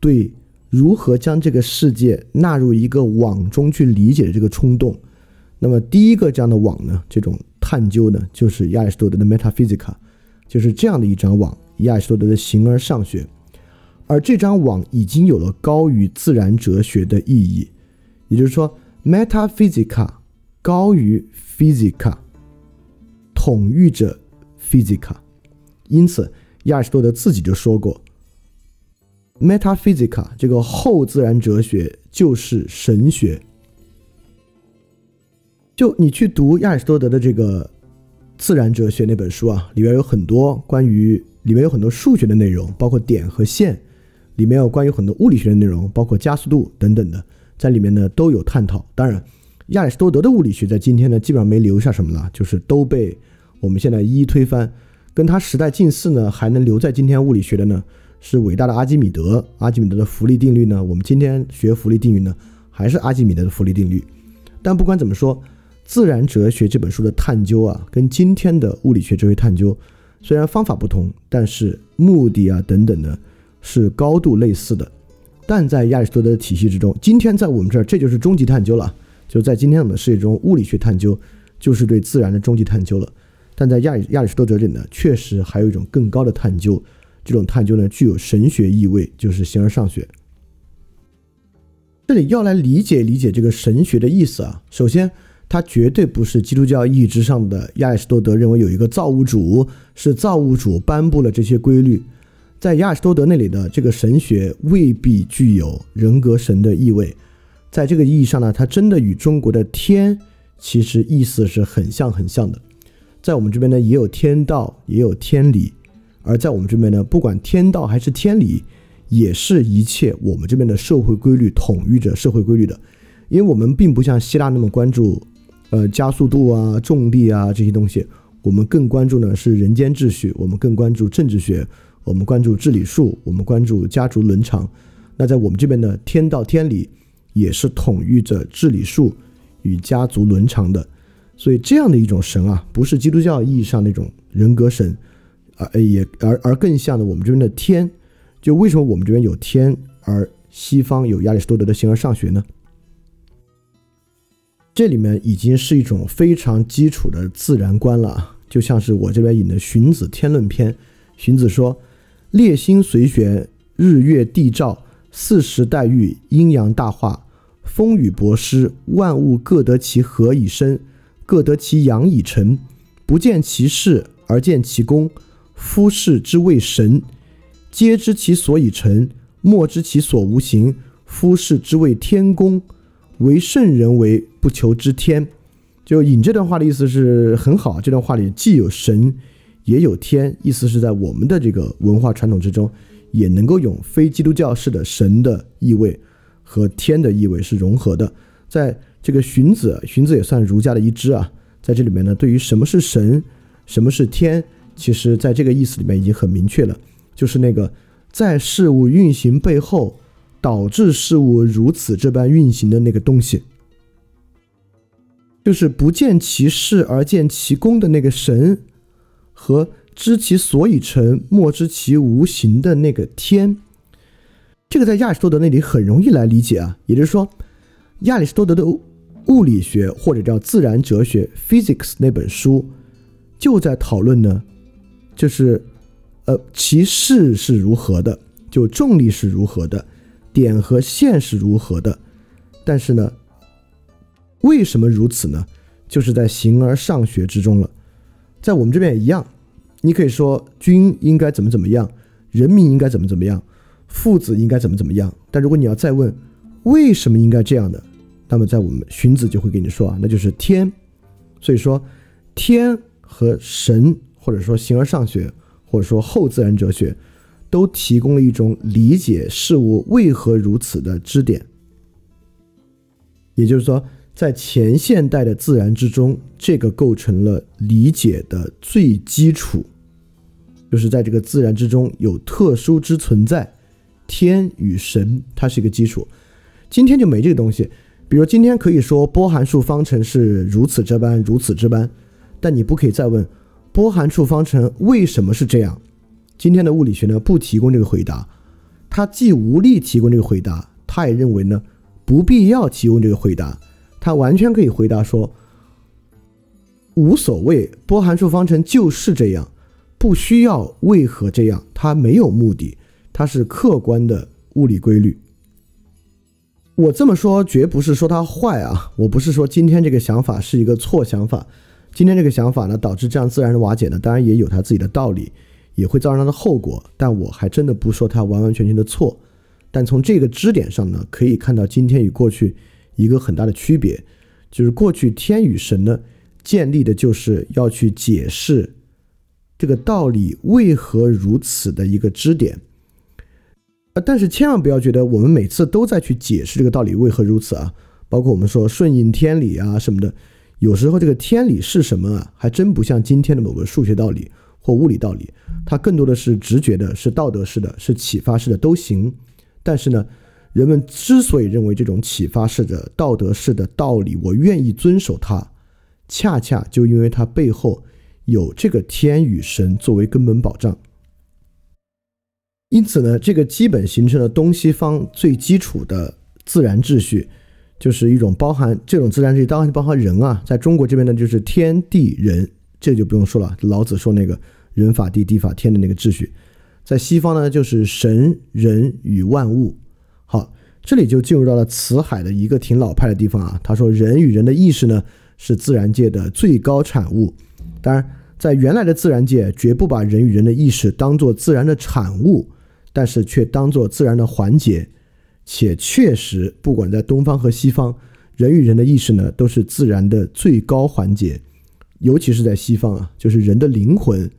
对如何将这个世界纳入一个网中去理解的这个冲动，那么第一个这样的网呢，这种探究呢，就是亚里士多德的 Metaphysica，就是这样的一张网，亚里士多德的形而上学。而这张网已经有了高于自然哲学的意义，也就是说，metaphysica 高于 physica，统御着 physica。因此，亚里士多德自己就说过，metaphysica 这个后自然哲学就是神学。就你去读亚里士多德的这个自然哲学那本书啊，里边有很多关于里面有很多数学的内容，包括点和线。里面有关于很多物理学的内容，包括加速度等等的，在里面呢都有探讨。当然，亚里士多德的物理学在今天呢基本上没留下什么了，就是都被我们现在一一推翻。跟他时代近似呢，还能留在今天物理学的呢，是伟大的阿基米德。阿基米德的浮力定律呢，我们今天学浮力定律呢，还是阿基米德的浮力定律。但不管怎么说，《自然哲学》这本书的探究啊，跟今天的物理学哲学探究虽然方法不同，但是目的啊等等的。是高度类似的，但在亚里士多德的体系之中，今天在我们这儿这就是终极探究了。就在今天我们的世界中，物理学探究就是对自然的终极探究了。但在亚里亚里士多德这里呢，确实还有一种更高的探究，这种探究呢具有神学意味，就是形而上学。这里要来理解理解这个神学的意思啊，首先它绝对不是基督教意义之上的亚里士多德认为有一个造物主，是造物主颁布了这些规律。在亚里士多德那里的这个神学未必具有人格神的意味，在这个意义上呢，它真的与中国的天其实意思是很像很像的。在我们这边呢，也有天道，也有天理，而在我们这边呢，不管天道还是天理，也是一切我们这边的社会规律统御着社会规律的。因为我们并不像希腊那么关注，呃，加速度啊、重力啊这些东西，我们更关注呢是人间秩序，我们更关注政治学。我们关注治理术，我们关注家族伦常。那在我们这边呢，天道天理也是统御着治理术与家族伦常的。所以这样的一种神啊，不是基督教意义上那种人格神，而也而而更像的我们这边的天。就为什么我们这边有天，而西方有亚里士多德的形而上学呢？这里面已经是一种非常基础的自然观了，就像是我这边引的《荀子·天论篇》，荀子说。列星随旋，日月地照，四时代遇，阴阳大化，风雨博施，万物各得其和以生，各得其养以成。不见其事而见其功，夫士之谓神。皆知其所以成，莫知其所无形。夫士之谓天功。唯圣人为不求之天。就引这段话的意思是很好，这段话里既有神。也有天，意思是在我们的这个文化传统之中，也能够用非基督教式的神的意味和天的意味是融合的。在这个荀子，荀子也算儒家的一支啊，在这里面呢，对于什么是神，什么是天，其实在这个意思里面已经很明确了，就是那个在事物运行背后导致事物如此这般运行的那个东西，就是不见其事而见其功的那个神。和知其所以成，莫知其无形的那个天，这个在亚里士多德那里很容易来理解啊。也就是说，亚里士多德的物理学或者叫自然哲学 （Physics） 那本书就在讨论呢，就是呃，其势是如何的，就重力是如何的，点和线是如何的。但是呢，为什么如此呢？就是在形而上学之中了，在我们这边也一样。你可以说君应该怎么怎么样，人民应该怎么怎么样，父子应该怎么怎么样。但如果你要再问为什么应该这样的，那么在我们荀子就会给你说啊，那就是天。所以说，天和神，或者说形而上学，或者说后自然哲学，都提供了一种理解事物为何如此的支点。也就是说。在前现代的自然之中，这个构成了理解的最基础，就是在这个自然之中有特殊之存在，天与神，它是一个基础。今天就没这个东西，比如今天可以说波函数方程是如此这般，如此这般，但你不可以再问波函数方程为什么是这样。今天的物理学呢不提供这个回答，它既无力提供这个回答，它也认为呢不必要提供这个回答，他完全可以回答说无所谓，波函数方程就是这样，不需要为何这样，它没有目的，它是客观的物理规律。我这么说绝不是说它坏啊，我不是说今天这个想法是一个错想法，今天这个想法呢导致这样自然的瓦解呢，当然也有它自己的道理，也会造成它的后果，但我还真的不说它完完全全的错。但从这个支点上呢，可以看到今天与过去一个很大的区别，就是过去天与神呢建立的就是要去解释这个道理为何如此的一个支点。啊！但是千万不要觉得我们每次都在去解释这个道理为何如此啊！包括我们说顺应天理啊什么的，有时候这个天理是什么啊，还真不像今天的某个数学道理或物理道理，它更多的是直觉的，是道德式的，是启发式的都行。但是呢，人们之所以认为这种启发式的、道德式的道理，我愿意遵守它，恰恰就因为它背后有这个天与神作为根本保障。因此呢，这个基本形成了东西方最基础的自然秩序，就是一种包含这种自然秩序，当然包含人啊。在中国这边呢，就是天地人，这就不用说了。老子说那个人法地，地法天的那个秩序，在西方呢，就是神人与万物。这里就进入到了辞海的一个挺老派的地方啊。他说，人与人的意识呢，是自然界的最高产物。当然，在原来的自然界，绝不把人与人的意识当做自然的产物。但是却当做自然的环节，且确实，不管在东方和西方，人与人的意识呢，都是自然的最高环节。尤其是在西方啊，就是人的灵魂，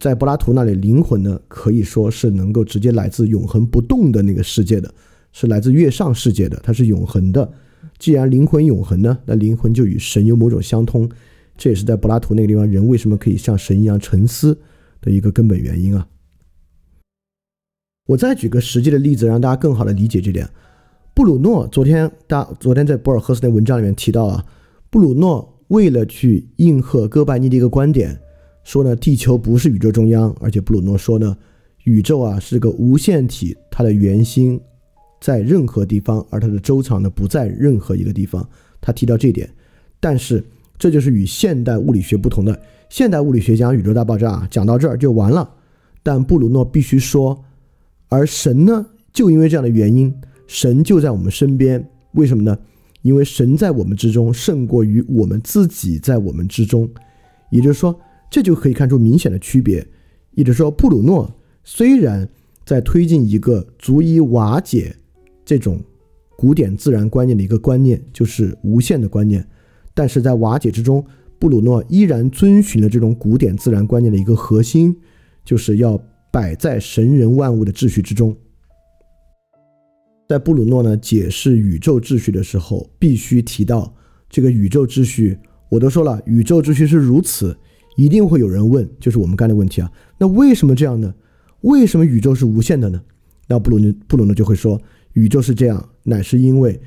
在柏拉图那里，灵魂呢可以说是能够直接来自永恒不动的那个世界的，是来自月上世界的，它是永恒的。既然灵魂永恒呢，那灵魂就与神有某种相通。这也是在柏拉图那个地方，人为什么可以像神一样沉思的一个根本原因啊。我再举个实际的例子，让大家更好的理解这点。布鲁诺昨天大昨天在博尔赫斯的文章里面提到啊，布鲁诺为了去应和哥白尼的一个观点，说呢地球不是宇宙中央，而且布鲁诺说呢宇宙啊是个无限体，它的圆心在任何地方，而它的周长呢不在任何一个地方。他提到这一点，但是这就是与现代物理学不同的。现代物理学讲宇宙大爆炸，讲到这儿就完了，但布鲁诺必须说。而神呢，就因为这样的原因，神就在我们身边。为什么呢？因为神在我们之中胜过于我们自己在我们之中。也就是说，这就可以看出明显的区别。也就是说，布鲁诺虽然在推进一个足以瓦解这种古典自然观念的一个观念，就是无限的观念，但是在瓦解之中，布鲁诺依然遵循了这种古典自然观念的一个核心，就是要。摆在神人万物的秩序之中。在布鲁诺呢解释宇宙秩序的时候，必须提到这个宇宙秩序。我都说了，宇宙秩序是如此，一定会有人问，就是我们刚才的问题啊。那为什么这样呢？为什么宇宙是无限的呢？那布鲁诺布鲁诺就会说，宇宙是这样，乃是因为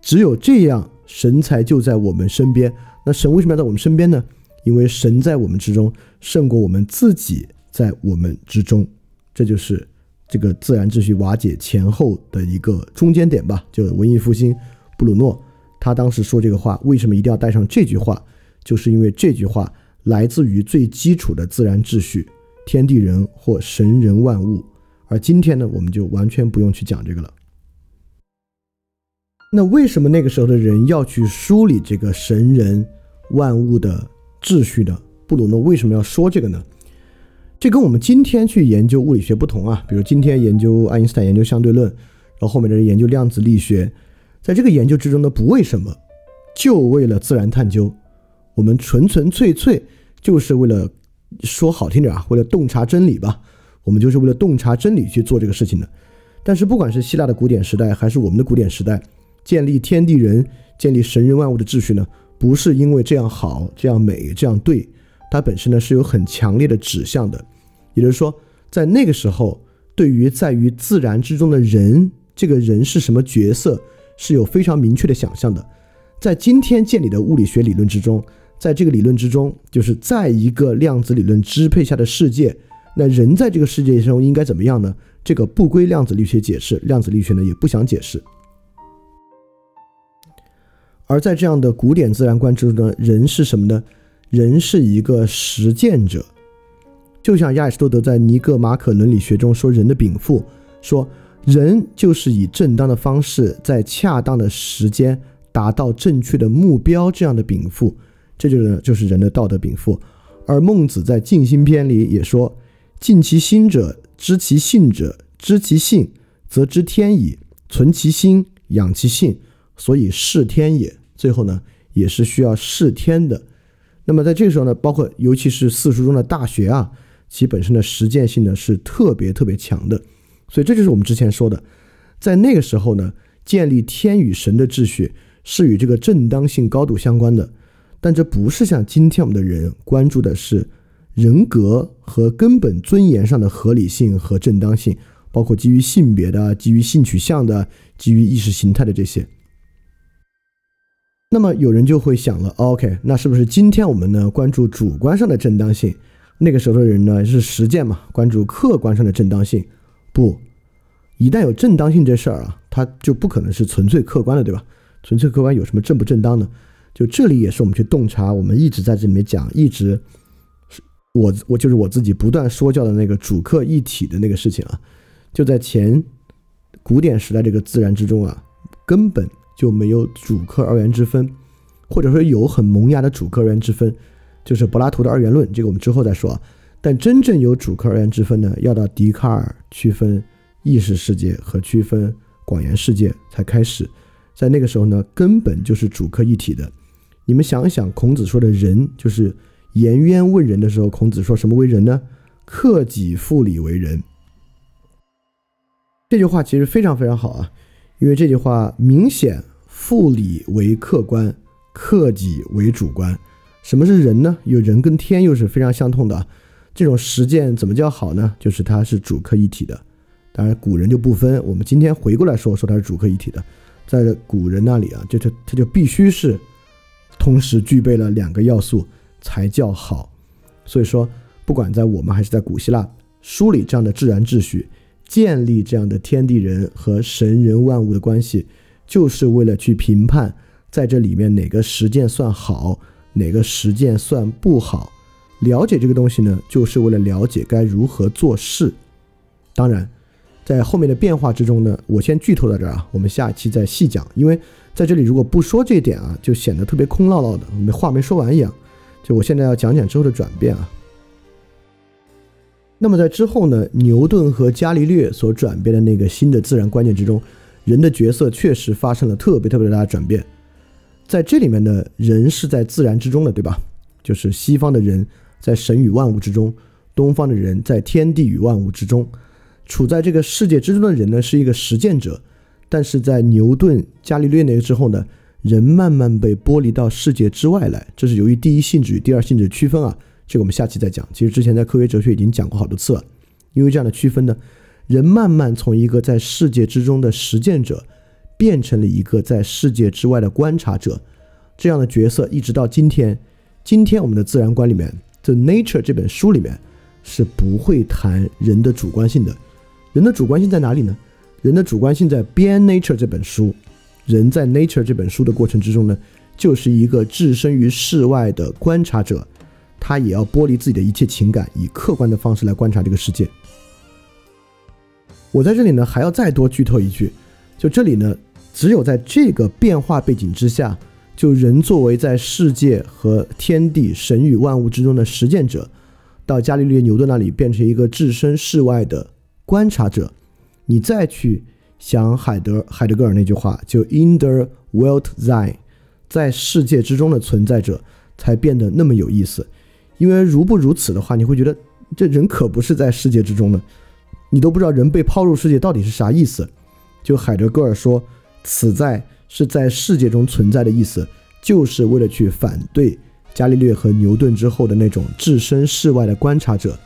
只有这样，神才就在我们身边。那神为什么要在我们身边呢？因为神在我们之中胜过我们自己。在我们之中，这就是这个自然秩序瓦解前后的一个中间点吧。就文艺复兴，布鲁诺他当时说这个话，为什么一定要带上这句话？就是因为这句话来自于最基础的自然秩序，天地人或神人万物。而今天呢，我们就完全不用去讲这个了。那为什么那个时候的人要去梳理这个神人万物的秩序呢？布鲁诺为什么要说这个呢？这跟我们今天去研究物理学不同啊，比如今天研究爱因斯坦研究相对论，然后后面的人研究量子力学，在这个研究之中呢，不为什么，就为了自然探究，我们纯纯粹粹就是为了说好听点啊，为了洞察真理吧，我们就是为了洞察真理去做这个事情的。但是不管是希腊的古典时代，还是我们的古典时代，建立天地人、建立神人万物的秩序呢，不是因为这样好、这样美、这样对。它本身呢是有很强烈的指向的，也就是说，在那个时候，对于在于自然之中的人，这个人是什么角色，是有非常明确的想象的。在今天建立的物理学理论之中，在这个理论之中，就是在一个量子理论支配下的世界，那人在这个世界中应该怎么样呢？这个不归量子力学解释，量子力学呢也不想解释。而在这样的古典自然观之中呢，人是什么呢？人是一个实践者，就像亚里士多德在《尼格马可伦理学》中说，人的禀赋说，人就是以正当的方式，在恰当的时间。达到正确的目标，这样的禀赋，这就是就是人的道德禀赋。而孟子在《静心篇》里也说：“尽其心者，知其性者，知其性，则知天矣；存其心，养其性，所以事天也。”最后呢，也是需要事天的。那么在这个时候呢，包括尤其是四书中的大学啊，其本身的实践性呢是特别特别强的。所以这就是我们之前说的，在那个时候呢，建立天与神的秩序。是与这个正当性高度相关的，但这不是像今天我们的人关注的是人格和根本尊严上的合理性和正当性，包括基于性别的、基于性取向的、基于意识形态的这些。那么有人就会想了，OK，那是不是今天我们呢关注主观上的正当性？那个时候的人呢是实践嘛，关注客观上的正当性？不，一旦有正当性这事儿啊，它就不可能是纯粹客观的，对吧？纯粹客观有什么正不正当呢？就这里也是我们去洞察，我们一直在这里面讲，一直是我我就是我自己不断说教的那个主客一体的那个事情啊。就在前古典时代这个自然之中啊，根本就没有主客二元之分，或者说有很萌芽的主客二元之分，就是柏拉图的二元论，这个我们之后再说。但真正有主客二元之分呢，要到笛卡尔区分意识世界和区分广元世界才开始。在那个时候呢，根本就是主客一体的。你们想想，孔子说的人就是颜渊问仁的时候，孔子说什么为人呢？克己复礼为人。这句话其实非常非常好啊，因为这句话明显复礼为客观，克己为主观。什么是人呢？有人跟天又是非常相通的。这种实践怎么叫好呢？就是它是主客一体的。当然，古人就不分。我们今天回过来说，说它是主客一体的。在古人那里啊，就它它就必须是同时具备了两个要素才叫好。所以说，不管在我们还是在古希腊梳理这样的自然秩序，建立这样的天地人和神人万物的关系，就是为了去评判在这里面哪个实践算好，哪个实践算不好。了解这个东西呢，就是为了了解该如何做事。当然。在后面的变化之中呢，我先剧透到这儿啊，我们下期再细讲。因为在这里如果不说这点啊，就显得特别空落落的，没话没说完一样。就我现在要讲讲之后的转变啊。那么在之后呢，牛顿和伽利略所转变的那个新的自然观念之中，人的角色确实发生了特别特别大的转变。在这里面呢，人是在自然之中的，对吧？就是西方的人在神与万物之中，东方的人在天地与万物之中。处在这个世界之中的人呢，是一个实践者，但是在牛顿、伽利略那个之后呢，人慢慢被剥离到世界之外来。这是由于第一性质与第二性质区分啊，这个我们下期再讲。其实之前在科学哲学已经讲过好多次了。因为这样的区分呢，人慢慢从一个在世界之中的实践者，变成了一个在世界之外的观察者。这样的角色一直到今天，今天我们的自然观里面，《The Nature》这本书里面是不会谈人的主观性的。人的主观性在哪里呢？人的主观性在《Being Nature》这本书。人在《Nature》这本书的过程之中呢，就是一个置身于世外的观察者，他也要剥离自己的一切情感，以客观的方式来观察这个世界。我在这里呢，还要再多剧透一句，就这里呢，只有在这个变化背景之下，就人作为在世界和天地、神与万物之中的实践者，到伽利略、牛顿那里变成一个置身事外的。观察者，你再去想海德海德格尔那句话，就 “in the world sein”，在世界之中的存在者才变得那么有意思。因为如不如此的话，你会觉得这人可不是在世界之中的，你都不知道人被抛入世界到底是啥意思。就海德格尔说，此在是在世界中存在的意思，就是为了去反对伽利略和牛顿之后的那种置身事外的观察者，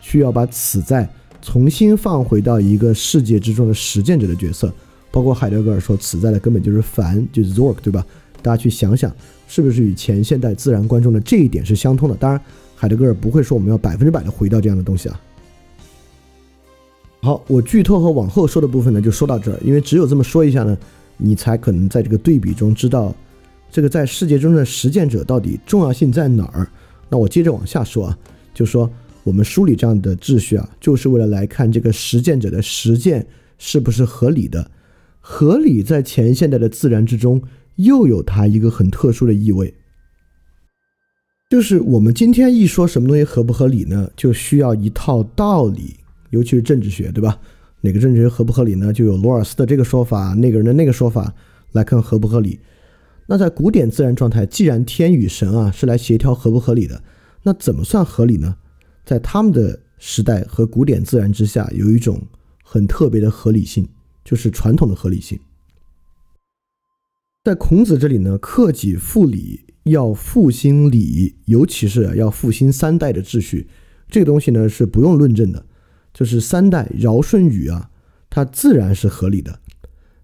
需要把此在。重新放回到一个世界之中的实践者的角色，包括海德格尔说此在的根本就是凡，就是 Zork，对吧？大家去想想，是不是与前现代自然观中的这一点是相通的？当然，海德格尔不会说我们要百分之百的回到这样的东西啊。好，我剧透和往后说的部分呢，就说到这儿，因为只有这么说一下呢，你才可能在这个对比中知道这个在世界中的实践者到底重要性在哪儿。那我接着往下说啊，就说我们梳理这样的秩序啊，就是为了来看这个实践者的实践是不是合理的。合理在前现代的自然之中，又有它一个很特殊的意味，就是我们今天一说什么东西合不合理呢，就需要一套道理。尤其是政治学，对吧？哪个政治学合不合理呢？就有罗尔斯的这个说法，那个人的那个说法来看合不合理。那在古典自然状态，既然天与神啊是来协调合不合理的，那怎么算合理呢？在他们的时代和古典自然之下，有一种很特别的合理性，就是传统的合理性。在孔子这里呢，克己复礼，要复兴礼，尤其是要复兴三代的秩序，这个东西呢是不用论证的。就是三代尧舜禹啊，它自然是合理的，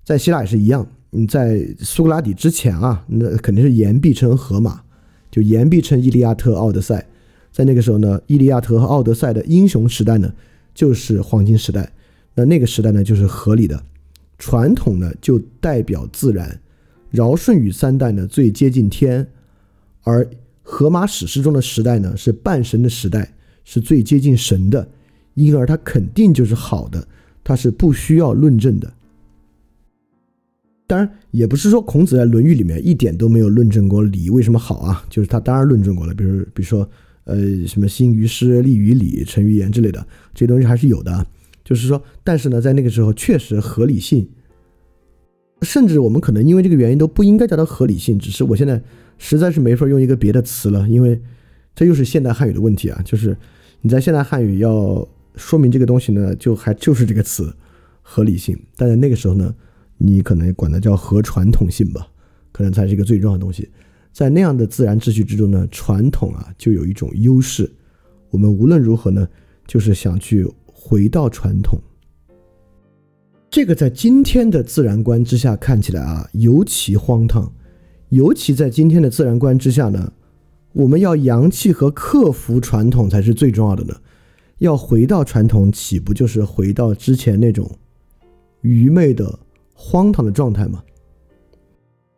在希腊也是一样。你在苏格拉底之前啊，那肯定是言必称荷马，就言必称伊利亚特、奥德赛。在那个时候呢，伊利亚特和奥德赛的英雄时代呢，就是黄金时代。那那个时代呢，就是合理的，传统呢就代表自然。尧舜禹三代呢，最接近天，而荷马史诗中的时代呢，是半神的时代，是最接近神的。因而它肯定就是好的，它是不需要论证的。当然，也不是说孔子在《论语》里面一点都没有论证过礼为什么好啊，就是他当然论证过了。比如，比如说，呃，什么“兴于诗，立于礼，成于言”之类的这些东西还是有的。就是说，但是呢，在那个时候确实合理性，甚至我们可能因为这个原因都不应该叫它合理性，只是我现在实在是没法用一个别的词了，因为这又是现代汉语的问题啊，就是你在现代汉语要。说明这个东西呢，就还就是这个词，合理性。但在那个时候呢，你可能管它叫合传统性吧，可能才是一个最重要的东西。在那样的自然秩序之中呢，传统啊就有一种优势。我们无论如何呢，就是想去回到传统。这个在今天的自然观之下看起来啊，尤其荒唐。尤其在今天的自然观之下呢，我们要扬弃和克服传统才是最重要的呢。要回到传统，岂不就是回到之前那种愚昧的、荒唐的状态吗？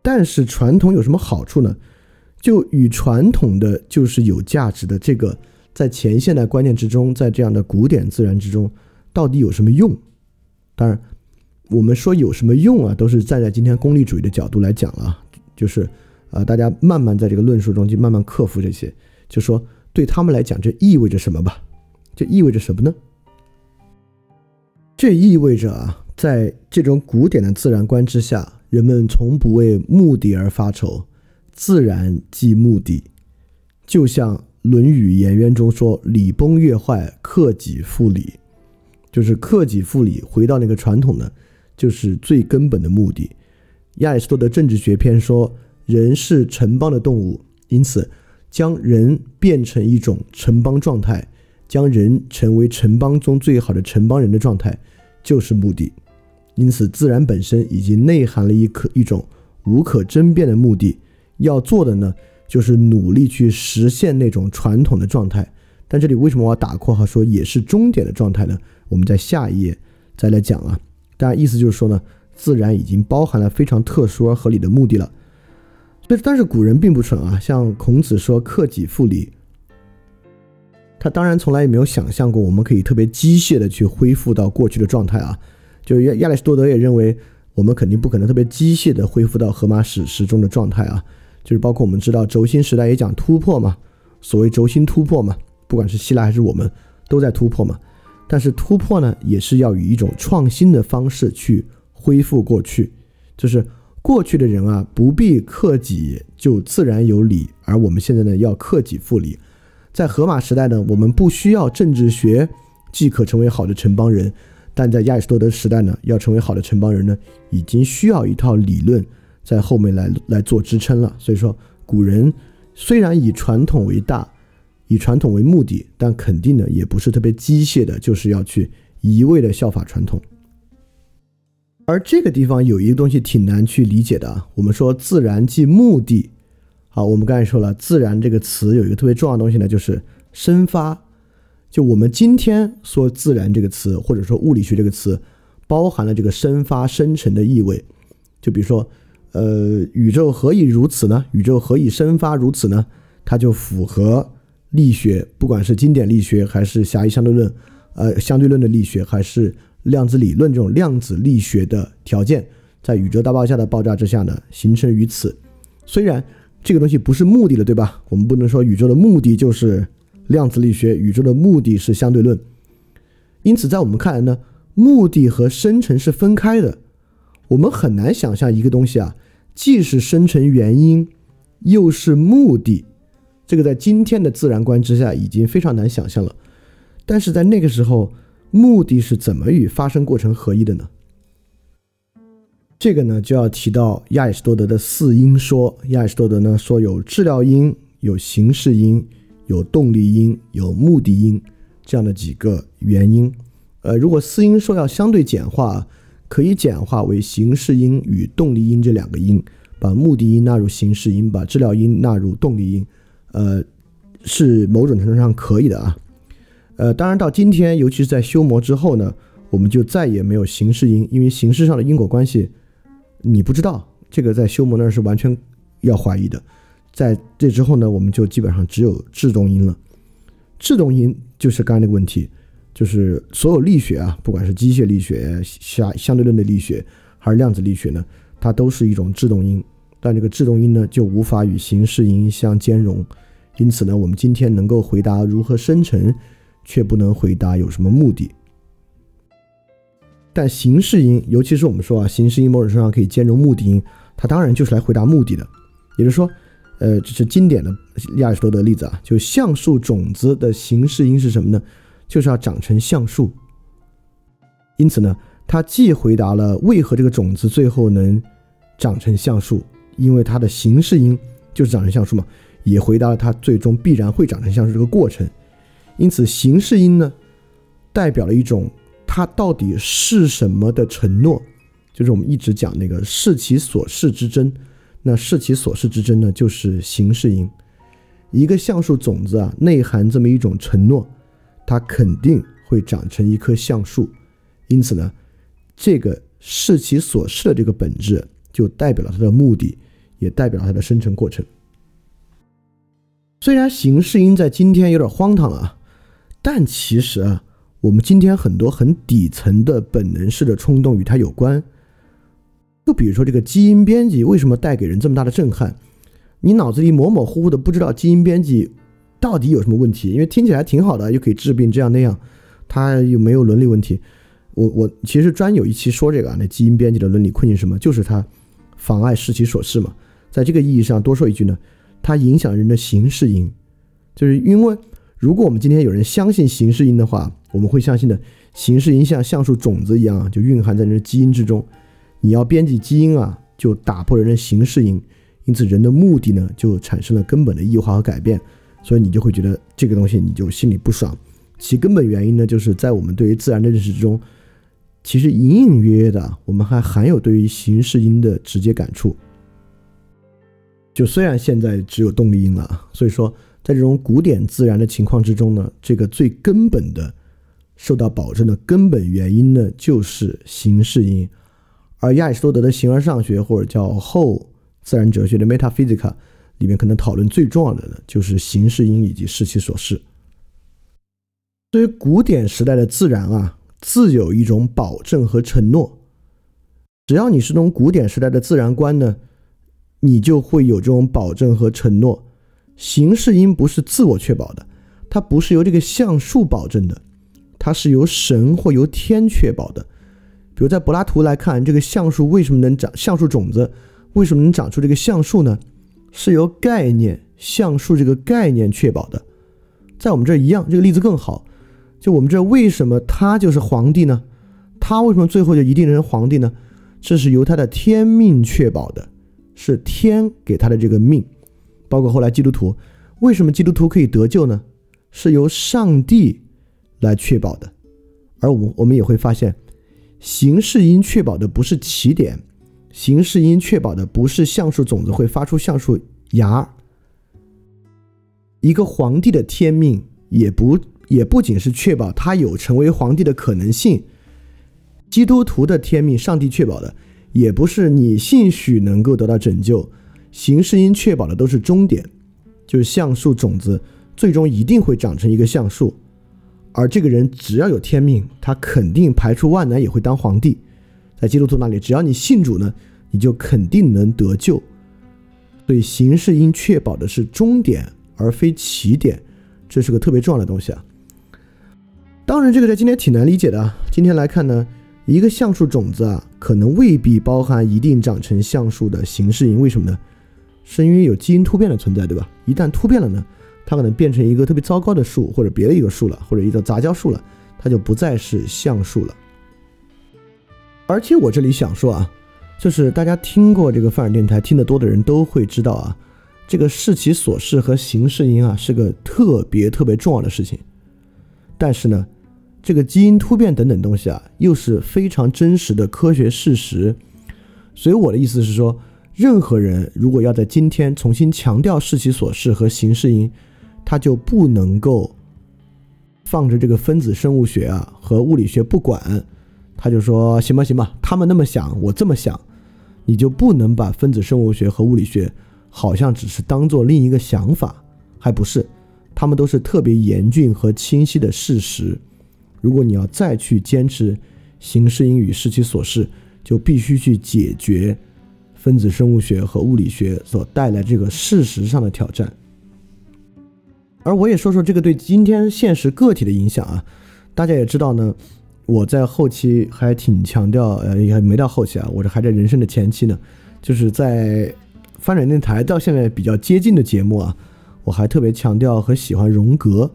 但是传统有什么好处呢？就与传统的就是有价值的这个，在前现代观念之中，在这样的古典自然之中，到底有什么用？当然，我们说有什么用啊，都是站在今天功利主义的角度来讲了，就是啊，大家慢慢在这个论述中去慢慢克服这些，就说对他们来讲，这意味着什么吧？这意味着什么呢？这意味着啊，在这种古典的自然观之下，人们从不为目的而发愁，自然即目的。就像《论语颜渊》中说：“礼崩乐坏，克己复礼。”就是克己复礼，回到那个传统的，就是最根本的目的。亚里士多德政治学篇说：“人是城邦的动物，因此将人变成一种城邦状态。”将人成为城邦中最好的城邦人的状态，就是目的。因此，自然本身已经内含了一可一种无可争辩的目的。要做的呢，就是努力去实现那种传统的状态。但这里为什么我要打括号说也是终点的状态呢？我们在下一页再来讲啊。当然，意思就是说呢，自然已经包含了非常特殊而合理的目的了。但但是古人并不蠢啊，像孔子说“克己复礼”。他当然从来也没有想象过，我们可以特别机械的去恢复到过去的状态啊。就亚亚里士多德也认为，我们肯定不可能特别机械的恢复到荷马史诗中的状态啊。就是包括我们知道轴心时代也讲突破嘛，所谓轴心突破嘛，不管是希腊还是我们都在突破嘛。但是突破呢，也是要以一种创新的方式去恢复过去，就是过去的人啊不必克己就自然有理，而我们现在呢要克己复礼。在荷马时代呢，我们不需要政治学即可成为好的城邦人，但在亚里士多德时代呢，要成为好的城邦人呢，已经需要一套理论在后面来来做支撑了。所以说，古人虽然以传统为大，以传统为目的，但肯定呢也不是特别机械的，就是要去一味的效法传统。而这个地方有一个东西挺难去理解的啊。我们说自然即目的，好，我们刚才说了，自然这个词有一个特别重要的东西呢，就是生发。就我们今天说自然这个词，或者说物理学这个词，包含了这个生发生成的意味。就比如说，呃，宇宙何以如此呢？宇宙何以生发如此呢？它就符合力学，不管是经典力学还是狭义相对论，呃，相对论的力学还是。量子理论这种量子力学的条件，在宇宙大爆炸的爆炸之下呢，形成于此。虽然这个东西不是目的了，对吧？我们不能说宇宙的目的就是量子力学，宇宙的目的是相对论。因此，在我们看来呢，目的和生成是分开的。我们很难想象一个东西啊，既是生成原因，又是目的。这个在今天的自然观之下已经非常难想象了。但是在那个时候。目的是怎么与发生过程合一的呢？这个呢就要提到亚里士多德的四因说。亚里士多德呢说有治疗因、有形式因、有动力因、有目的因这样的几个原因。呃，如果四因说要相对简化，可以简化为形式因与动力因这两个因，把目的因纳入形式因，把治疗因纳入动力因。呃，是某种程度上可以的啊。呃，当然到今天，尤其是在修魔之后呢，我们就再也没有形式因，因为形式上的因果关系你不知道，这个在修魔那是完全要怀疑的。在这之后呢，我们就基本上只有制动因了。制动因就是刚才那个问题，就是所有力学啊，不管是机械力学、相相对论的力学，还是量子力学呢，它都是一种制动因。但这个制动因呢，就无法与形式因相兼容。因此呢，我们今天能够回答如何生成。却不能回答有什么目的，但形式因，尤其是我们说啊，形式因某种程度上可以兼容目的因，它当然就是来回答目的的。也就是说，呃，这是经典的亚里士多德例子啊，就橡树种子的形式因是什么呢？就是要长成橡树。因此呢，它既回答了为何这个种子最后能长成橡树，因为它的形式因就是长成橡树嘛，也回答了它最终必然会长成橡树这个过程。因此，形式因呢，代表了一种它到底是什么的承诺，就是我们一直讲那个视其所视之真。那视其所视之真呢，就是形式因。一个橡树种子啊，内含这么一种承诺，它肯定会长成一棵橡树。因此呢，这个视其所视的这个本质，就代表了它的目的，也代表了它的生成过程。虽然形式因在今天有点荒唐啊。但其实啊，我们今天很多很底层的本能式的冲动与它有关。就比如说这个基因编辑为什么带给人这么大的震撼？你脑子里模模糊糊的不知道基因编辑到底有什么问题，因为听起来挺好的，又可以治病这样那样，它又没有伦理问题。我我其实专有一期说这个啊，那基因编辑的伦理困境什么？就是它妨碍视其所视嘛。在这个意义上多说一句呢，它影响人的形式因，就是因为。如果我们今天有人相信形式因的话，我们会相信的形式因像橡树种子一样，就蕴含在人的基因之中。你要编辑基因啊，就打破人的形式因，因此人的目的呢，就产生了根本的异化和改变。所以你就会觉得这个东西你就心里不爽。其根本原因呢，就是在我们对于自然的认识之中，其实隐隐约约的，我们还含有对于形式因的直接感触。就虽然现在只有动力因了，所以说。在这种古典自然的情况之中呢，这个最根本的受到保证的根本原因呢，就是形式因。而亚里士多德的形而上学或者叫后自然哲学的 metaphysics 里面，可能讨论最重要的呢，就是形式因以及视其所示。对于古典时代的自然啊，自有一种保证和承诺。只要你是从古典时代的自然观呢，你就会有这种保证和承诺。形式因不是自我确保的，它不是由这个橡树保证的，它是由神或由天确保的。比如在柏拉图来看，这个橡树为什么能长橡树种子，为什么能长出这个橡树呢？是由概念橡树这个概念确保的。在我们这儿一样，这个例子更好。就我们这儿为什么他就是皇帝呢？他为什么最后就一定成皇帝呢？这是由他的天命确保的，是天给他的这个命。包括后来基督徒，为什么基督徒可以得救呢？是由上帝来确保的。而我我们也会发现，形式因确保的不是起点，形式因确保的不是橡树种子会发出橡树芽。一个皇帝的天命也不也不仅是确保他有成为皇帝的可能性，基督徒的天命，上帝确保的也不是你兴许能够得到拯救，形式因确保的都是终点，就是橡树种子最终一定会长成一个橡树。而这个人只要有天命，他肯定排除万难也会当皇帝。在基督徒那里，只要你信主呢，你就肯定能得救。所以形式应确保的是终点而非起点，这是个特别重要的东西啊。当然，这个在今天挺难理解的啊。今天来看呢，一个橡树种子啊，可能未必包含一定长成橡树的形式因。为什么呢？是因为有基因突变的存在，对吧？一旦突变了呢？它可能变成一个特别糟糕的树，或者别的一个树了，或者一个杂交树了，它就不再是橡树了。而且我这里想说啊，就是大家听过这个范尔电台听得多的人都会知道啊，这个视其所视和形式因啊是个特别特别重要的事情。但是呢，这个基因突变等等东西啊，又是非常真实的科学事实。所以我的意思是说，任何人如果要在今天重新强调视其所视和形式因，他就不能够放着这个分子生物学啊和物理学不管，他就说行吧行吧，他们那么想，我这么想，你就不能把分子生物学和物理学好像只是当做另一个想法，还不是，他们都是特别严峻和清晰的事实。如果你要再去坚持形式因与视其所示，就必须去解决分子生物学和物理学所带来这个事实上的挑战。而我也说说这个对今天现实个体的影响啊，大家也知道呢，我在后期还挺强调，呃，也没到后期啊，我这还在人生的前期呢，就是在发展电台到现在比较接近的节目啊，我还特别强调和喜欢荣格，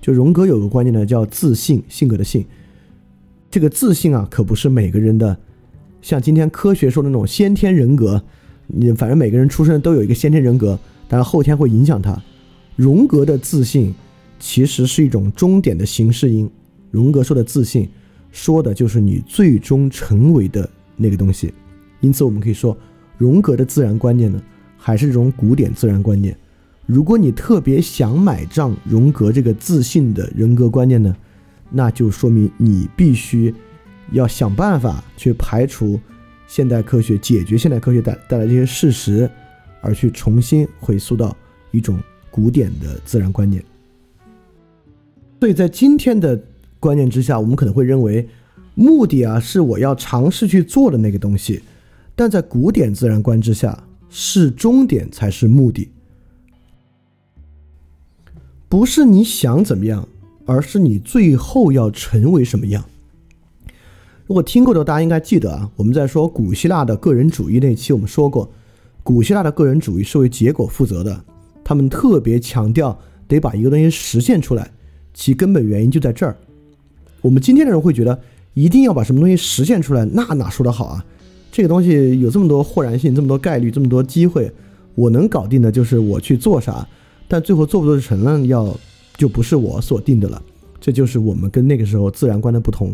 就荣格有个观念呢，叫自信，性格的性，这个自信啊，可不是每个人的，像今天科学说的那种先天人格，你反正每个人出生都有一个先天人格，但是后天会影响他。荣格的自信其实是一种终点的形式因。荣格说的自信，说的就是你最终成为的那个东西。因此，我们可以说，荣格的自然观念呢，还是这种古典自然观念。如果你特别想买账荣格这个自信的人格观念呢，那就说明你必须要想办法去排除现代科学，解决现代科学带带来这些事实，而去重新回溯到一种。古典的自然观念，所以在今天的观念之下，我们可能会认为，目的啊是我要尝试去做的那个东西，但在古典自然观之下，是终点才是目的，不是你想怎么样，而是你最后要成为什么样。如果听过的大家应该记得啊，我们在说古希腊的个人主义那期，我们说过，古希腊的个人主义是为结果负责的。他们特别强调得把一个东西实现出来，其根本原因就在这儿。我们今天的人会觉得一定要把什么东西实现出来，那哪说得好啊？这个东西有这么多豁然性，这么多概率，这么多机会，我能搞定的就是我去做啥，但最后做不做成了，要就不是我所定的了。这就是我们跟那个时候自然观的不同，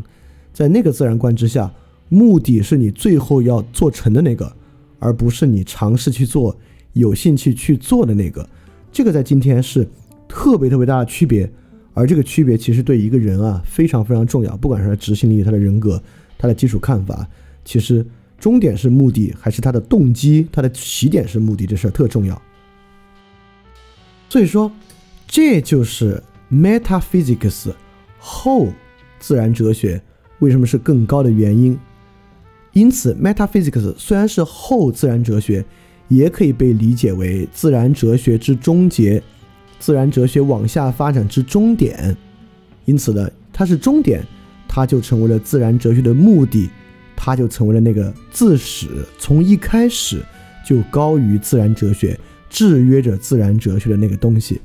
在那个自然观之下，目的是你最后要做成的那个，而不是你尝试去做、有兴趣去做的那个。这个在今天是特别特别大的区别，而这个区别其实对一个人啊非常非常重要，不管是他执行力、他的人格、他的基础看法，其实终点是目的还是他的动机、他的起点是目的，这事儿特重要。所以说，这就是 metaphysics 后自然哲学为什么是更高的原因。因此，metaphysics 虽然是后自然哲学。也可以被理解为自然哲学之终结，自然哲学往下发展之终点。因此呢，它是终点，它就成为了自然哲学的目的，它就成为了那个自始从一开始就高于自然哲学、制约着自然哲学的那个东西。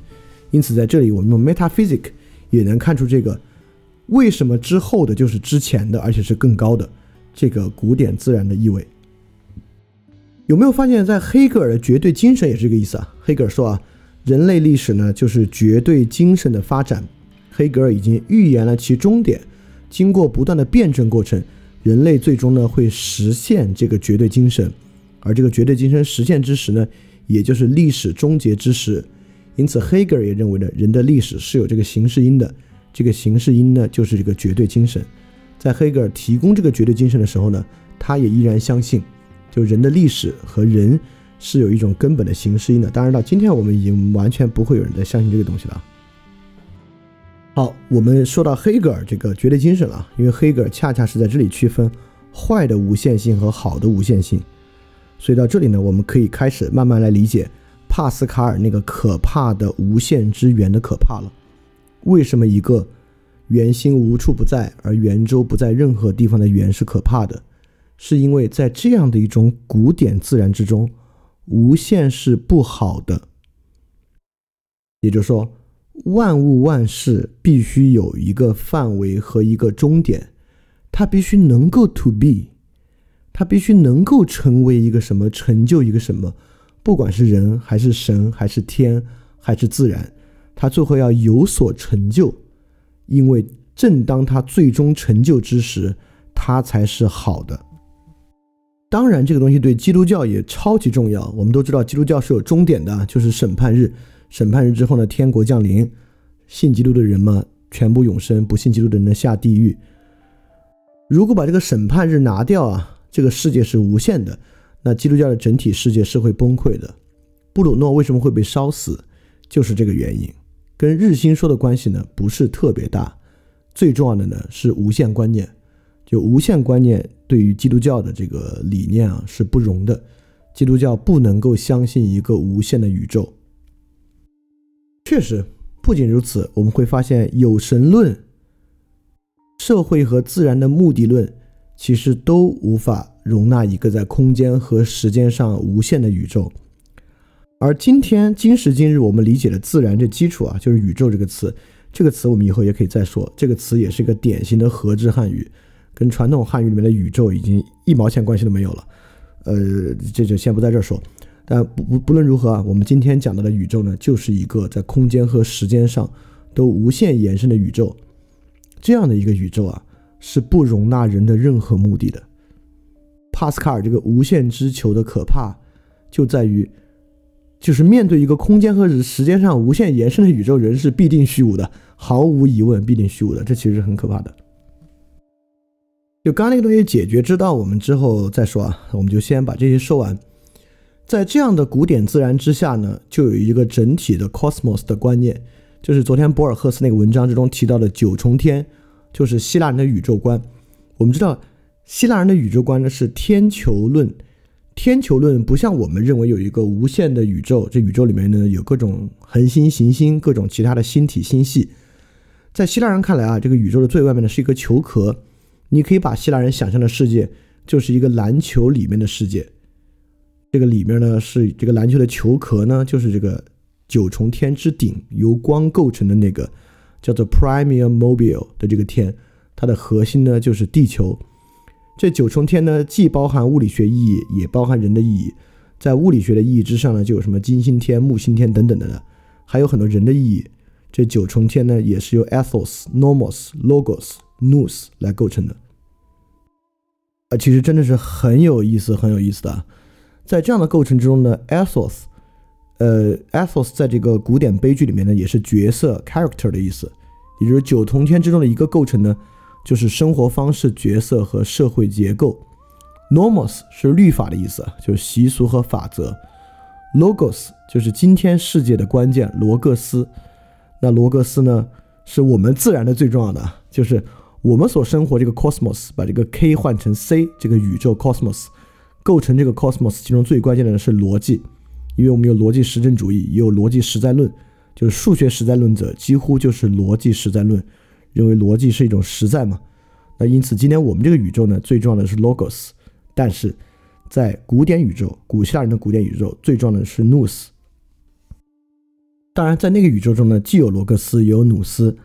因此，在这里我们用 metaphysics 也能看出这个为什么之后的就是之前的，而且是更高的这个古典自然的意味。有没有发现，在黑格尔的绝对精神也是这个意思啊？黑格尔说啊，人类历史呢就是绝对精神的发展。黑格尔已经预言了其终点，经过不断的辩证过程，人类最终呢会实现这个绝对精神，而这个绝对精神实现之时呢，也就是历史终结之时。因此，黑格尔也认为呢，人的历史是有这个形式因的，这个形式因呢就是这个绝对精神。在黑格尔提供这个绝对精神的时候呢，他也依然相信，就人的历史和人是有一种根本的形式因的。当然到今天我们已经完全不会有人再相信这个东西了。好，我们说到黑格尔这个绝对精神了，因为黑格尔恰恰是在这里区分坏的无限性和好的无限性，所以到这里呢，我们可以开始慢慢来理解帕斯卡尔那个可怕的无限之圆的可怕了。为什么一个圆心无处不在，而圆周不在任何地方的圆是可怕的？是因为在这样的一种古典自然之中，无限是不好的，也就是说。万物万事必须有一个范围和一个终点，它必须能够 to be，他必须能够成为一个什么，成就一个什么，不管是人还是神还是天还是自然，他最后要有所成就，因为正当他最终成就之时，他才是好的。当然，这个东西对基督教也超级重要。我们都知道，基督教是有终点的，就是审判日。审判日之后呢，天国降临，信基督的人嘛，全部永生；不信基督的人呢，下地狱。如果把这个审判日拿掉啊，这个世界是无限的，那基督教的整体世界是会崩溃的。布鲁诺为什么会被烧死，就是这个原因，跟日心说的关系呢，不是特别大。最重要的呢是无限观念，就无限观念对于基督教的这个理念啊是不容的，基督教不能够相信一个无限的宇宙。确实，不仅如此，我们会发现有神论、社会和自然的目的论，其实都无法容纳一个在空间和时间上无限的宇宙。而今天今时今日，我们理解的自然这基础啊，就是宇宙这个词。这个词我们以后也可以再说。这个词也是一个典型的合制汉语，跟传统汉语里面的宇宙已经一毛钱关系都没有了。呃，这就先不在这儿说。但不不不论如何啊，我们今天讲到的宇宙呢，就是一个在空间和时间上都无限延伸的宇宙。这样的一个宇宙啊，是不容纳人的任何目的的。帕斯卡尔这个无限之球的可怕，就在于，就是面对一个空间和时间上无限延伸的宇宙，人是必定虚无的，毫无疑问必定虚无的。这其实是很可怕的。就刚刚那个东西解决之道，我们之后再说啊，我们就先把这些说完。在这样的古典自然之下呢，就有一个整体的 cosmos 的观念，就是昨天博尔赫斯那个文章之中提到的九重天，就是希腊人的宇宙观。我们知道，希腊人的宇宙观呢是天球论。天球论不像我们认为有一个无限的宇宙，这宇宙里面呢有各种恒星、行星、各种其他的星体、星系。在希腊人看来啊，这个宇宙的最外面呢是一个球壳，你可以把希腊人想象的世界就是一个篮球里面的世界。这个里面呢是这个篮球的球壳呢，就是这个九重天之顶由光构成的那个叫做 Primum Mobile 的这个天，它的核心呢就是地球。这九重天呢既包含物理学意义，也包含人的意义。在物理学的意义之上呢，就有什么金星天、木星天等等的的，还有很多人的意义。这九重天呢也是由 Ethos、Nomos、Logos、Nous 来构成的。啊，其实真的是很有意思，很有意思的。在这样的构成之中呢，ethos，呃，ethos 在这个古典悲剧里面呢，也是角色 character 的意思，也就是九重天之中的一个构成呢，就是生活方式、角色和社会结构。normos 是律法的意思，就是习俗和法则。logos 就是今天世界的关键，罗格斯。那罗格斯呢，是我们自然的最重要的，就是我们所生活这个 cosmos，把这个 k 换成 c，这个宇宙 cosmos。构成这个 cosmos 其中最关键的是逻辑，因为我们有逻辑实证主义，也有逻辑实在论，就是数学实在论者几乎就是逻辑实在论，认为逻辑是一种实在嘛。那因此今天我们这个宇宙呢，最重要的是 logos，但是在古典宇宙，古希腊人的古典宇宙，最重要的是 nous。当然，在那个宇宙中呢，既有罗格斯，也有努斯。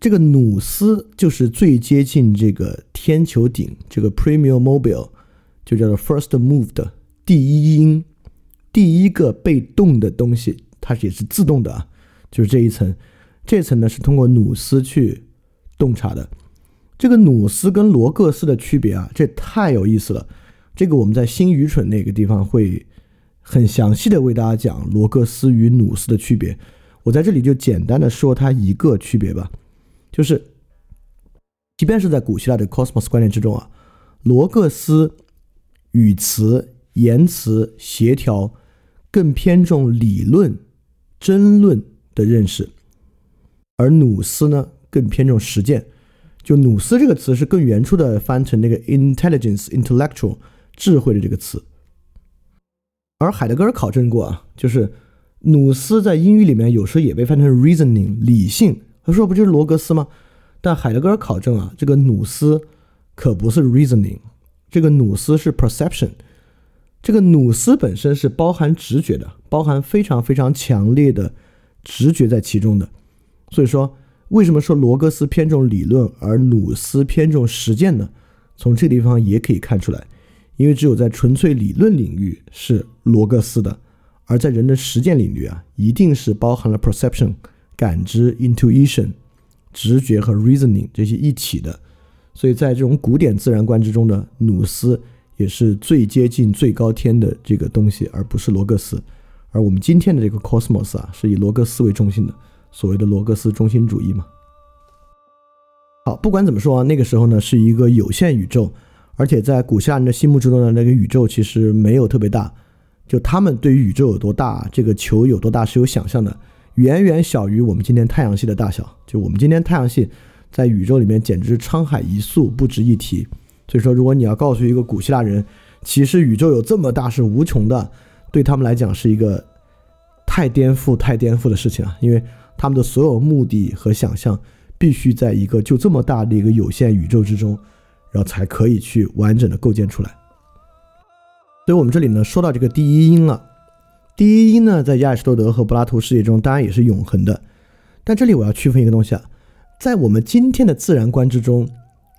这个努斯就是最接近这个天球顶，这个 premium mobile。就叫做 first move 的第一因，第一个被动的东西，它也是自动的啊，就是这一层，这层呢是通过努斯去洞察的，这个努斯跟罗各斯的区别啊，这太有意思了。这个我们在新愚蠢那个地方会很详细的为大家讲罗各斯与努斯的区别。我在这里就简单的说它一个区别吧，就是即便是在古希腊的 cosmos 观念之中啊，罗各斯语词、言辞、协调更偏重理论、争论的认识，而努斯呢更偏重实践。就努斯这个词是更原初的翻成那个 intelligence intellectual 智慧的这个词，而海德格尔考证过啊，就是努斯在英语里面有时候也被翻成 reasoning 理性，他说不就是罗格斯吗？但海德格尔考证啊，这个努斯可不是 reasoning，这个努斯是 perception，这个努斯本身是包含直觉的，包含非常非常强烈的直觉在其中的，所以说。为什么说罗格斯偏重理论，而努斯偏重实践呢？从这个地方也可以看出来，因为只有在纯粹理论领域是罗格斯的，而在人的实践领域啊，一定是包含了 perception 感知、intuition 直觉和 reasoning 这些一体的。所以在这种古典自然观之中的努斯也是最接近最高天的这个东西，而不是罗格斯。而我们今天的这个 cosmos 啊，是以罗格斯为中心的。所谓的罗格斯中心主义嘛。好，不管怎么说啊，那个时候呢是一个有限宇宙，而且在古希腊人的心目之中的那个宇宙其实没有特别大，就他们对于宇宙有多大，这个球有多大是有想象的，远远小于我们今天太阳系的大小。就我们今天太阳系在宇宙里面简直沧海一粟，不值一提。所以说，如果你要告诉一个古希腊人，其实宇宙有这么大是无穷的，对他们来讲是一个太颠覆、太颠覆的事情啊，因为。他们的所有目的和想象，必须在一个就这么大的一个有限宇宙之中，然后才可以去完整的构建出来。所以，我们这里呢说到这个第一因了。第一因呢，在亚里士多德和柏拉图世界中，当然也是永恒的。但这里我要区分一个东西啊，在我们今天的自然观之中，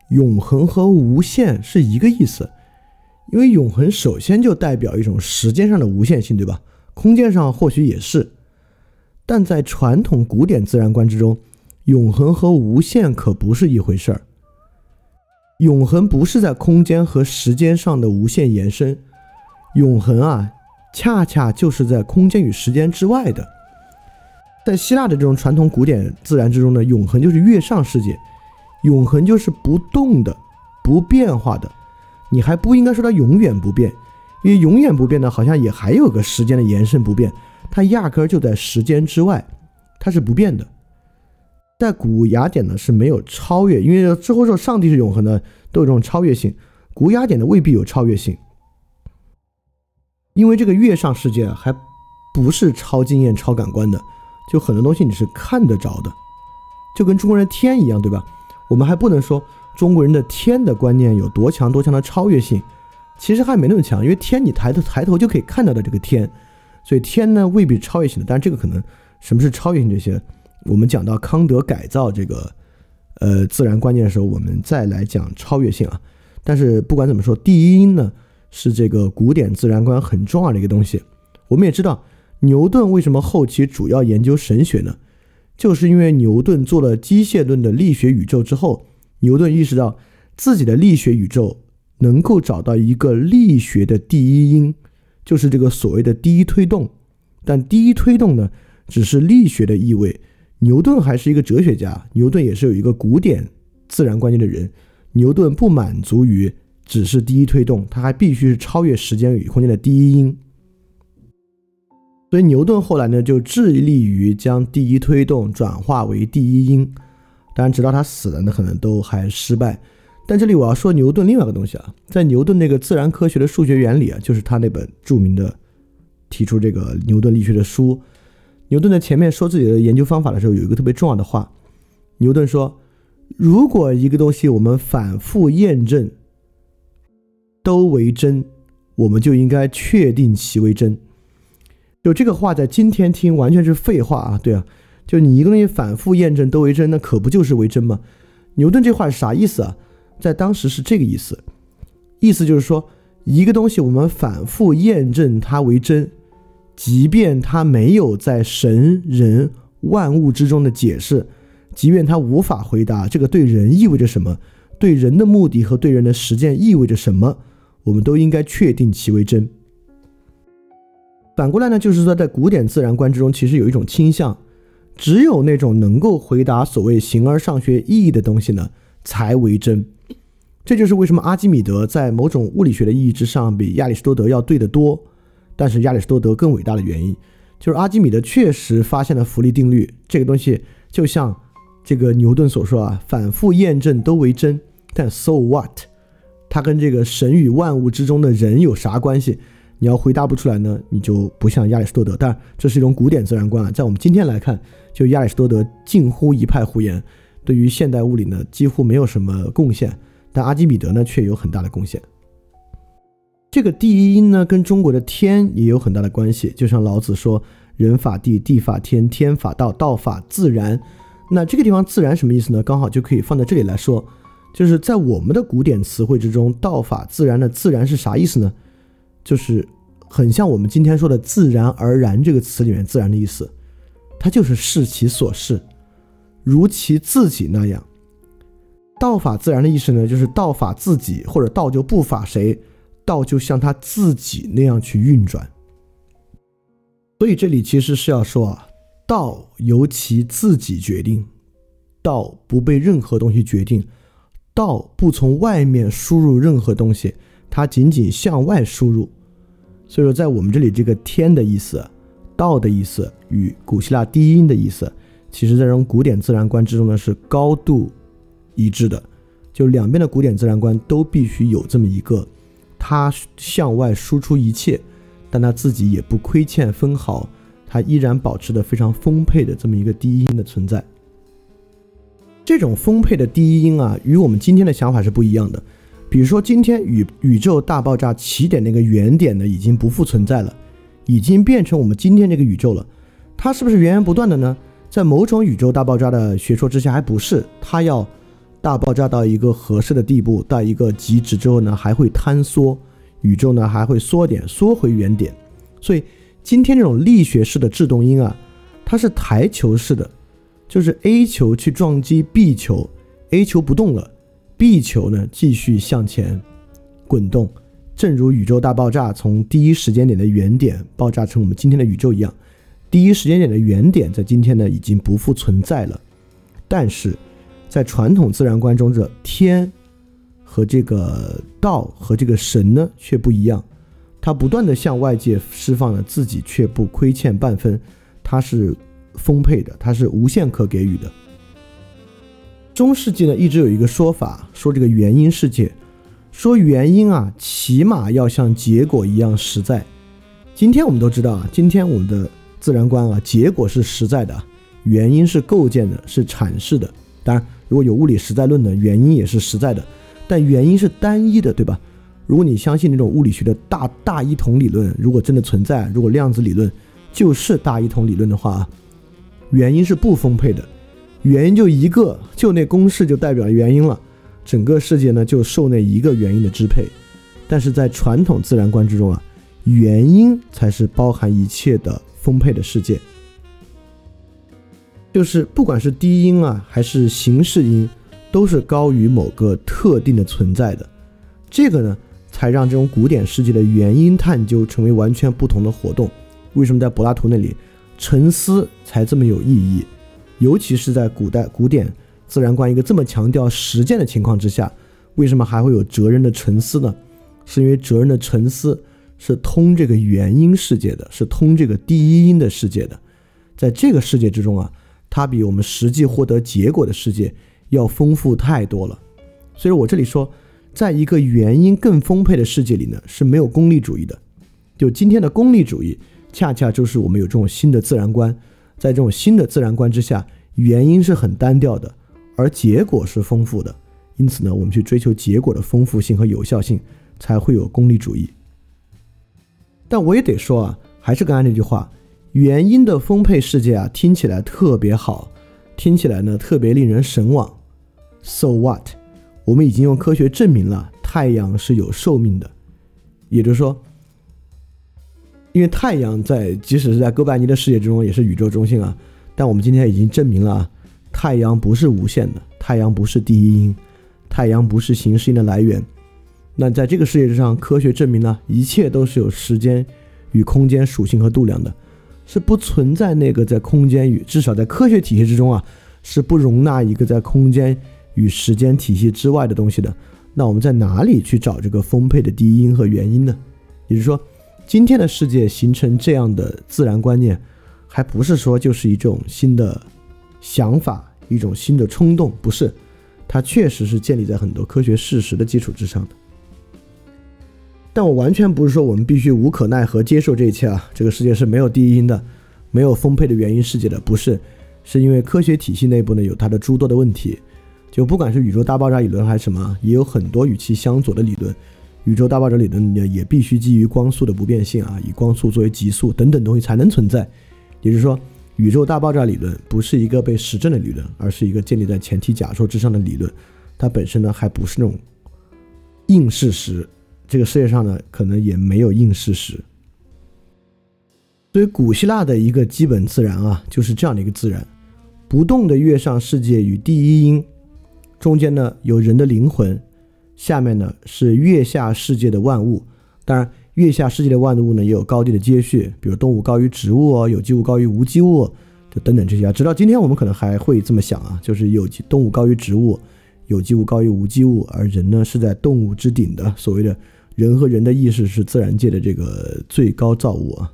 永恒和无限是一个意思。因为永恒首先就代表一种时间上的无限性，对吧？空间上或许也是。但在传统古典自然观之中，永恒和无限可不是一回事儿。永恒不是在空间和时间上的无限延伸，永恒啊，恰恰就是在空间与时间之外的。在希腊的这种传统古典自然之中呢，永恒就是月上世界，永恒就是不动的、不变化的。你还不应该说它永远不变，因为永远不变呢，好像也还有个时间的延伸不变。它压根儿就在时间之外，它是不变的。在古雅典呢是没有超越，因为之后说上帝是永恒的，都有这种超越性。古雅典的未必有超越性，因为这个月上世界还不是超经验、超感官的，就很多东西你是看得着的，就跟中国人天一样，对吧？我们还不能说中国人的天的观念有多强多强的超越性，其实还没那么强，因为天你抬头抬头就可以看到的这个天。所以天呢未必超越性的，但是这个可能什么是超越性这些，我们讲到康德改造这个呃自然观念的时候，我们再来讲超越性啊。但是不管怎么说，第一呢是这个古典自然观很重要的一个东西。我们也知道牛顿为什么后期主要研究神学呢？就是因为牛顿做了机械论的力学宇宙之后，牛顿意识到自己的力学宇宙能够找到一个力学的第一因。就是这个所谓的第一推动，但第一推动呢，只是力学的意味。牛顿还是一个哲学家，牛顿也是有一个古典自然观念的人。牛顿不满足于只是第一推动，他还必须是超越时间与空间的第一因。所以牛顿后来呢，就致力于将第一推动转化为第一因。当然，直到他死了，那可能都还失败。但这里我要说牛顿另外一个东西啊，在牛顿那个自然科学的数学原理啊，就是他那本著名的提出这个牛顿力学的书。牛顿在前面说自己的研究方法的时候，有一个特别重要的话。牛顿说：“如果一个东西我们反复验证都为真，我们就应该确定其为真。”就这个话在今天听完全是废话啊！对啊，就你一个东西反复验证都为真，那可不就是为真吗？牛顿这话是啥意思啊？在当时是这个意思，意思就是说，一个东西我们反复验证它为真，即便它没有在神人万物之中的解释，即便它无法回答这个对人意味着什么，对人的目的和对人的实践意味着什么，我们都应该确定其为真。反过来呢，就是说，在古典自然观之中，其实有一种倾向，只有那种能够回答所谓形而上学意义的东西呢，才为真。这就是为什么阿基米德在某种物理学的意义之上比亚里士多德要对得多，但是亚里士多德更伟大的原因，就是阿基米德确实发现了浮力定律这个东西，就像这个牛顿所说啊，反复验证都为真。但 so what？它跟这个神与万物之中的人有啥关系？你要回答不出来呢，你就不像亚里士多德。但这是一种古典自然观啊，在我们今天来看，就亚里士多德近乎一派胡言，对于现代物理呢几乎没有什么贡献。但阿基米德呢却有很大的贡献。这个第一因呢跟中国的天也有很大的关系，就像老子说“人法地，地法天，天法道，道法自然”。那这个地方自然什么意思呢？刚好就可以放在这里来说，就是在我们的古典词汇之中，“道法自然”的自然是啥意思呢？就是很像我们今天说的“自然而然”这个词里面“自然”的意思，它就是视其所视，如其自己那样。道法自然的意思呢，就是道法自己，或者道就不法谁，道就像他自己那样去运转。所以这里其实是要说啊，道由其自己决定，道不被任何东西决定，道不从外面输入任何东西，它仅仅向外输入。所以说，在我们这里，这个“天”的意思，“道”的意思与古希腊第一音的意思，其实在这种古典自然观之中呢，是高度一致的。就两边的古典自然观都必须有这么一个，它向外输出一切，但它自己也不亏欠分毫，它依然保持的非常丰沛的这么一个第一音的存在。这种丰沛的第一音啊，与我们今天的想法是不一样的。比如说，今天宇宇宙大爆炸起点那个原点呢，已经不复存在了，已经变成我们今天这个宇宙了。它是不是源源不断的呢？在某种宇宙大爆炸的学说之下，还不是。它要大爆炸到一个合适的地步，到一个极值之后呢，还会坍缩，宇宙呢还会缩点，缩回原点。所以今天这种力学式的制动音啊，它是台球式的，就是 A 球去撞击 B 球，A 球不动了。B 球呢继续向前滚动，正如宇宙大爆炸从第一时间点的原点爆炸成我们今天的宇宙一样，第一时间点的原点在今天呢已经不复存在了。但是在传统自然观中，这天和这个道和这个神呢却不一样，它不断的向外界释放了自己，却不亏欠半分，它是丰沛的，它是无限可给予的。中世纪呢，一直有一个说法，说这个原因世界，说原因啊，起码要像结果一样实在。今天我们都知道啊，今天我们的自然观啊，结果是实在的，原因是构建的，是阐释的。当然，如果有物理实在论的原因也是实在的，但原因是单一的，对吧？如果你相信那种物理学的大大一统理论，如果真的存在，如果量子理论就是大一统理论的话，原因是不丰沛的。原因就一个，就那公式就代表原因了，整个世界呢就受那一个原因的支配。但是在传统自然观之中啊，原因才是包含一切的丰沛的世界。就是不管是低音啊，还是形式音，都是高于某个特定的存在的。这个呢，才让这种古典世界的原因探究成为完全不同的活动。为什么在柏拉图那里，沉思才这么有意义？尤其是在古代古典自然观一个这么强调实践的情况之下，为什么还会有哲人的沉思呢？是因为哲人的沉思是通这个原因世界的，是通这个第一因的世界的。在这个世界之中啊，它比我们实际获得结果的世界要丰富太多了。所以我这里说，在一个原因更丰沛的世界里呢，是没有功利主义的。就今天的功利主义，恰恰就是我们有这种新的自然观。在这种新的自然观之下，原因是很单调的，而结果是丰富的。因此呢，我们去追求结果的丰富性和有效性，才会有功利主义。但我也得说啊，还是刚才那句话，原因的丰沛世界啊，听起来特别好，听起来呢特别令人神往。So what？我们已经用科学证明了太阳是有寿命的，也就是说。因为太阳在，即使是在哥白尼的世界之中，也是宇宙中心啊。但我们今天已经证明了，太阳不是无限的，太阳不是第一因，太阳不是形式音的来源。那在这个世界之上，科学证明呢，一切都是有时间与空间属性和度量的，是不存在那个在空间与至少在科学体系之中啊，是不容纳一个在空间与时间体系之外的东西的。那我们在哪里去找这个丰沛的第一因和原因呢？也就是说，今天的世界形成这样的自然观念，还不是说就是一种新的想法，一种新的冲动，不是，它确实是建立在很多科学事实的基础之上的。但我完全不是说我们必须无可奈何接受这一切啊！这个世界是没有第一因的，没有丰沛的原因世界的，不是，是因为科学体系内部呢有它的诸多的问题。就不管是宇宙大爆炸理论还是什么，也有很多与其相左的理论。宇宙大爆炸理论也也必须基于光速的不变性啊，以光速作为极速等等东西才能存在。也就是说，宇宙大爆炸理论不是一个被实证的理论，而是一个建立在前提假说之上的理论。它本身呢还不是那种硬事实。这个世界上呢可能也没有硬事实。所以古希腊的一个基本自然啊就是这样的一个自然：不动的月上世界与第一因。中间呢有人的灵魂，下面呢是月下世界的万物。当然，月下世界的万物呢也有高低的接续，比如动物高于植物哦，有机物高于无机物，就等等这些啊。直到今天，我们可能还会这么想啊，就是有机动物高于植物，有机物高于无机物，而人呢是在动物之顶的。所谓的人和人的意识是自然界的这个最高造物啊。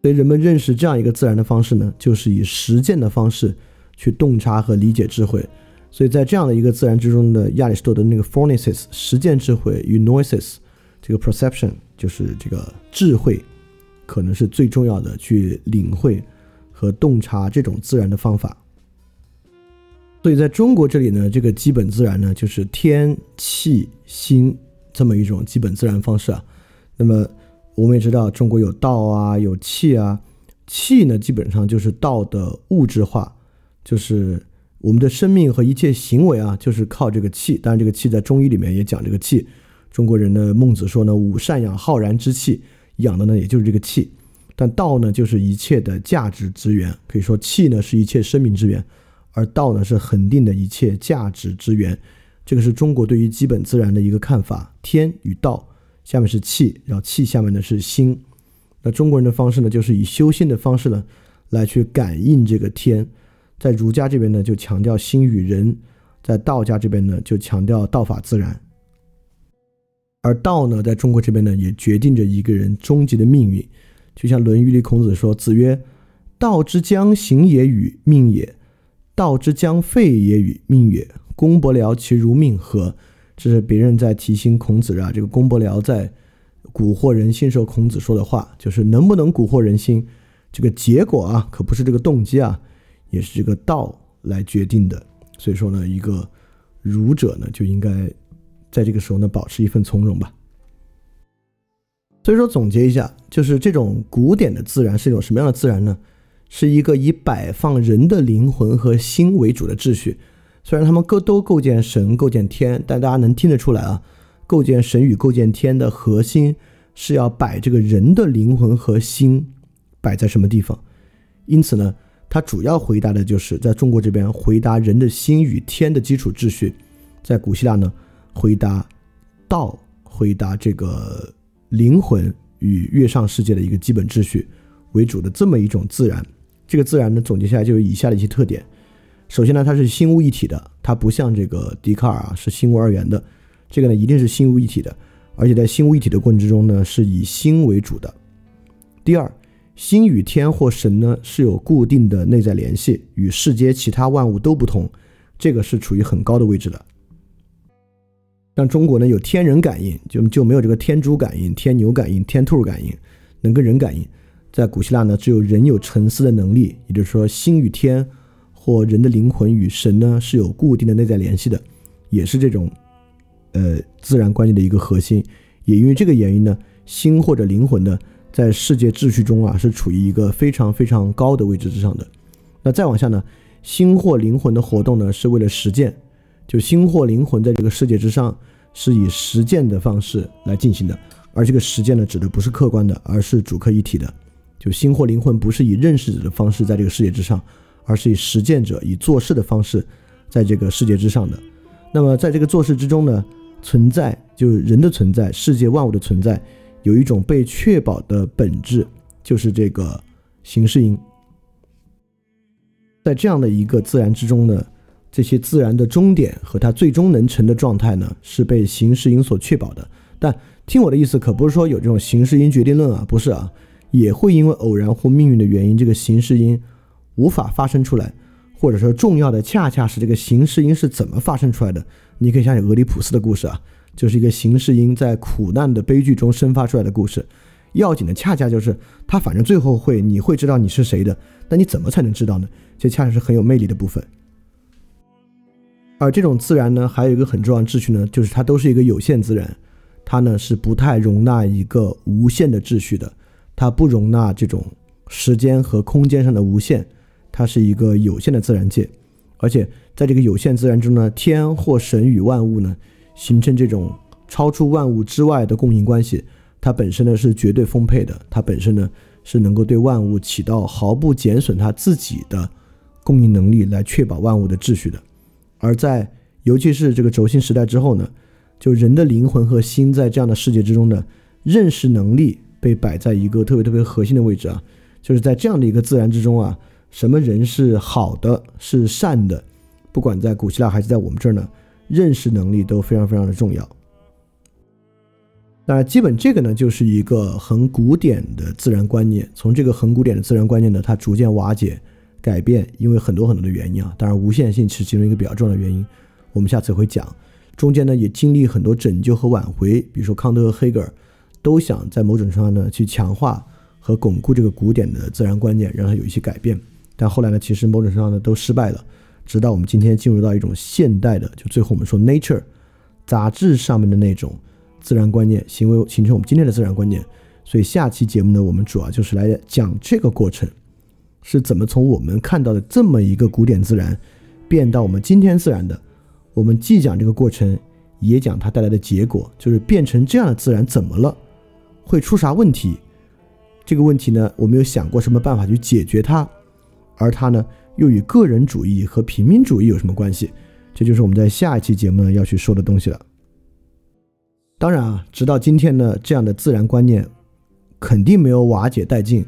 所以，人们认识这样一个自然的方式呢，就是以实践的方式去洞察和理解智慧。所以在这样的一个自然之中的亚里士多德那个 phronesis 实践智慧与 noesis 这个 perception 就是这个智慧，可能是最重要的去领会和洞察这种自然的方法。所以在中国这里呢，这个基本自然呢就是天气心这么一种基本自然方式啊。那么我们也知道中国有道啊，有气啊，气呢基本上就是道的物质化，就是。我们的生命和一切行为啊，就是靠这个气。当然，这个气在中医里面也讲这个气。中国人的孟子说呢：“五善养浩然之气，养的呢也就是这个气。”但道呢，就是一切的价值之源。可以说，气呢是一切生命之源，而道呢是恒定的一切价值之源。这个是中国对于基本自然的一个看法。天与道，下面是气，然后气下面呢是心。那中国人的方式呢，就是以修心的方式呢，来去感应这个天。在儒家这边呢，就强调心与人；在道家这边呢，就强调道法自然。而道呢，在中国这边呢，也决定着一个人终极的命运。就像《论语》里孔子说：“子曰：道之将行也与命也，道之将废也与命也。公伯僚其如命何？”这是别人在提醒孔子啊。这个公伯僚在蛊惑人心时候，孔子说的话，就是能不能蛊惑人心，这个结果啊，可不是这个动机啊。也是这个道来决定的，所以说呢，一个儒者呢就应该在这个时候呢保持一份从容吧。所以说总结一下，就是这种古典的自然是一种什么样的自然呢？是一个以摆放人的灵魂和心为主的秩序。虽然他们构都构建神、构建天，但大家能听得出来啊，构建神与构建天的核心是要摆这个人的灵魂和心摆在什么地方。因此呢。它主要回答的就是在中国这边回答人的心与天的基础秩序，在古希腊呢回答道，回答这个灵魂与月上世界的一个基本秩序为主的这么一种自然。这个自然呢总结下来就有以下的一些特点：首先呢，它是心物一体的，它不像这个笛卡尔啊是心物二元的，这个呢一定是心物一体的，而且在心物一体的过程之中呢是以心为主的。第二。心与天或神呢是有固定的内在联系，与世间其他万物都不同，这个是处于很高的位置的。像中国呢有天人感应，就就没有这个天猪感应、天牛感应、天兔感应，能跟人感应。在古希腊呢，只有人有沉思的能力，也就是说，心与天或人的灵魂与神呢是有固定的内在联系的，也是这种呃自然观念的一个核心。也因为这个原因呢，心或者灵魂呢。在世界秩序中啊，是处于一个非常非常高的位置之上的。那再往下呢，心或灵魂的活动呢，是为了实践。就心或灵魂在这个世界之上，是以实践的方式来进行的。而这个实践呢，指的不是客观的，而是主客一体的。就心或灵魂不是以认识者的方式在这个世界之上，而是以实践者以做事的方式在这个世界之上的。那么在这个做事之中呢，存在就是人的存在，世界万物的存在，有一种被确保的本质，就是这个形式因。在这样的一个自然之中呢，这些自然的终点和它最终能成的状态呢，是被形式因所确保的。但听我的意思，可不是说有这种形式因决定论啊，不是啊，也会因为偶然或命运的原因，这个形式因无法发生出来，或者说重要的恰恰是这个形式因是怎么发生出来的。你可以想想俄狄浦斯的故事啊，就是一个形式因在苦难的悲剧中生发出来的故事。要紧的恰恰就是他，反正最后会你会知道你是谁的，那你怎么才能知道呢？这恰恰是很有魅力的部分。而这种自然呢，还有一个很重要的秩序呢，就是它都是一个有限自然，它呢是不太容纳一个无限的秩序的，它不容纳这种时间和空间上的无限，它是一个有限的自然界。而且在这个有限自然中呢，天或神与万物呢形成这种超出万物之外的供应关系。它本身呢是绝对丰沛的，它本身呢是能够对万物起到毫不减损它自己的供应能力，来确保万物的秩序的。而在尤其是这个轴心时代之后呢，就人的灵魂和心在这样的世界之中呢，认识能力被摆在一个特别特别核心的位置啊，就是在这样的一个自然之中啊，什么人是好的，是善的，不管在古希腊还是在我们这儿呢，认识能力都非常非常的重要。那基本这个呢，就是一个很古典的自然观念。从这个很古典的自然观念呢，它逐渐瓦解、改变，因为很多很多的原因啊。当然，无限性是其中一个比较重要的原因。我们下次会讲。中间呢，也经历很多拯救和挽回。比如说，康德和黑格尔都想在某种程度上呢，去强化和巩固这个古典的自然观念，让它有一些改变。但后来呢，其实某种程度上呢，都失败了。直到我们今天进入到一种现代的，就最后我们说《Nature》杂志上面的那种。自然观念行为形成我们今天的自然观念，所以下期节目呢，我们主要就是来讲这个过程是怎么从我们看到的这么一个古典自然，变到我们今天自然的。我们既讲这个过程，也讲它带来的结果，就是变成这样的自然怎么了，会出啥问题？这个问题呢，我们有想过什么办法去解决它？而它呢，又与个人主义和平民主义有什么关系？这就是我们在下一期节目呢要去说的东西了。当然啊，直到今天呢，这样的自然观念肯定没有瓦解殆尽。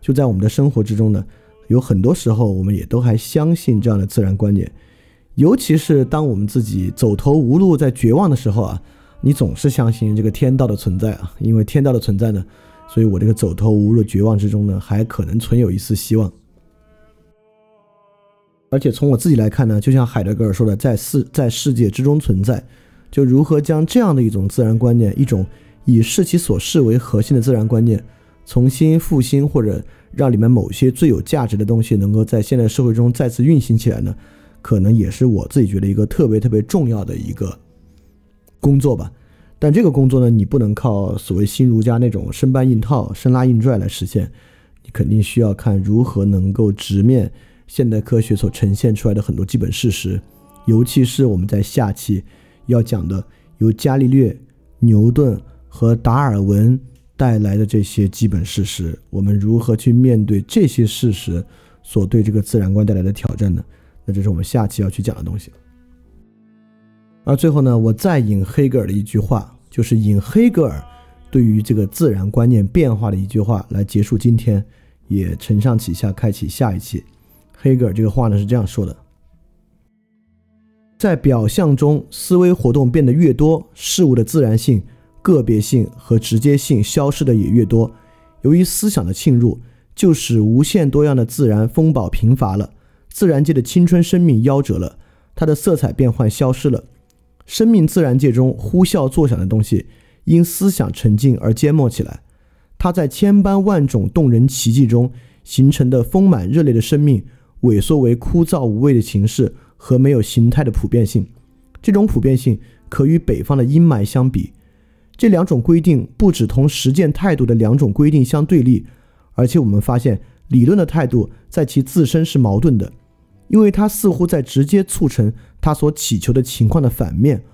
就在我们的生活之中呢，有很多时候我们也都还相信这样的自然观念。尤其是当我们自己走投无路、在绝望的时候啊，你总是相信这个天道的存在啊。因为天道的存在呢，所以我这个走投无路、绝望之中呢，还可能存有一丝希望。而且从我自己来看呢，就像海德格尔说的，在世在世界之中存在。就如何将这样的一种自然观念，一种以视其所视为核心的自然观念，重新复兴，或者让里面某些最有价值的东西能够在现代社会中再次运行起来呢？可能也是我自己觉得一个特别特别重要的一个工作吧。但这个工作呢，你不能靠所谓新儒家那种生搬硬套、生拉硬拽来实现，你肯定需要看如何能够直面现代科学所呈现出来的很多基本事实，尤其是我们在下期。要讲的由伽利略、牛顿和达尔文带来的这些基本事实，我们如何去面对这些事实所对这个自然观带来的挑战呢？那这是我们下期要去讲的东西。而最后呢，我再引黑格尔的一句话，就是引黑格尔对于这个自然观念变化的一句话来结束今天，也承上启下，开启下一期。黑格尔这个话呢是这样说的。在表象中，思维活动变得越多，事物的自然性、个别性和直接性消失的也越多。由于思想的侵入，就使无限多样的自然风暴贫乏了，自然界的青春生命夭折了，它的色彩变幻消失了。生命自然界中呼啸作响的东西，因思想沉静而缄默起来。它在千般万种动人奇迹中形成的丰满热烈的生命，萎缩为枯燥无味的形式。和没有形态的普遍性，这种普遍性可与北方的阴霾相比。这两种规定不只同实践态度的两种规定相对立，而且我们发现理论的态度在其自身是矛盾的，因为它似乎在直接促成它所祈求的情况的反面。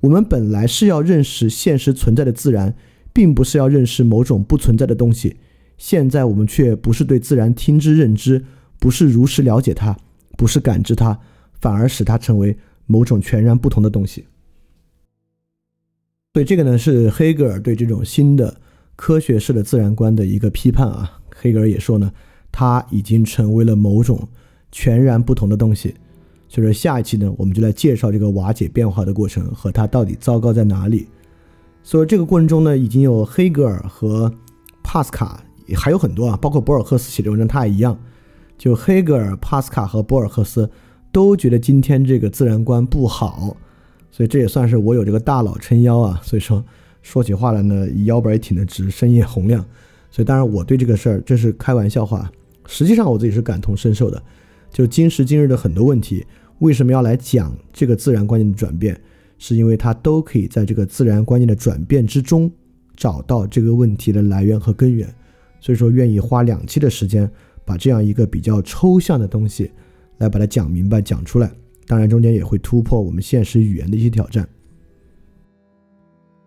我们本来是要认识现实存在的自然，并不是要认识某种不存在的东西。现在我们却不是对自然听之任之，不是如实了解它，不是感知它。反而使它成为某种全然不同的东西。所以这个呢是黑格尔对这种新的科学式的自然观的一个批判啊。黑格尔也说呢，它已经成为了某种全然不同的东西。所以说下一期呢，我们就来介绍这个瓦解变化的过程和它到底糟糕在哪里。所以这个过程中呢，已经有黑格尔和帕斯卡，还有很多啊，包括博尔赫斯写的文章，他也一样。就黑格尔、帕斯卡和博尔赫斯都觉得今天这个自然观不好，所以这也算是我有这个大佬撑腰啊。所以说说起话来呢，腰板也挺得直，声音也洪亮。所以当然我对这个事儿这是开玩笑话，实际上我自己是感同身受的。就今时今日的很多问题，为什么要来讲这个自然观念的转变？是因为它都可以在这个自然观念的转变之中找到这个问题的来源和根源。所以说愿意花两期的时间。把这样一个比较抽象的东西来把它讲明白、讲出来，当然中间也会突破我们现实语言的一些挑战。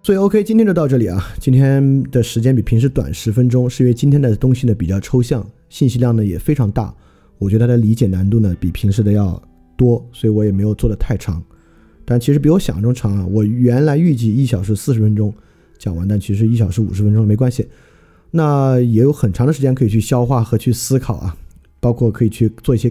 所以 OK，今天就到这里啊。今天的时间比平时短十分钟，是因为今天的东西呢比较抽象，信息量呢也非常大，我觉得它的理解难度呢比平时的要多，所以我也没有做的太长。但其实比我想象中长啊。我原来预计一小时四十分钟讲完，但其实一小时五十分钟没关系。那也有很长的时间可以去消化和去思考啊，包括可以去做一些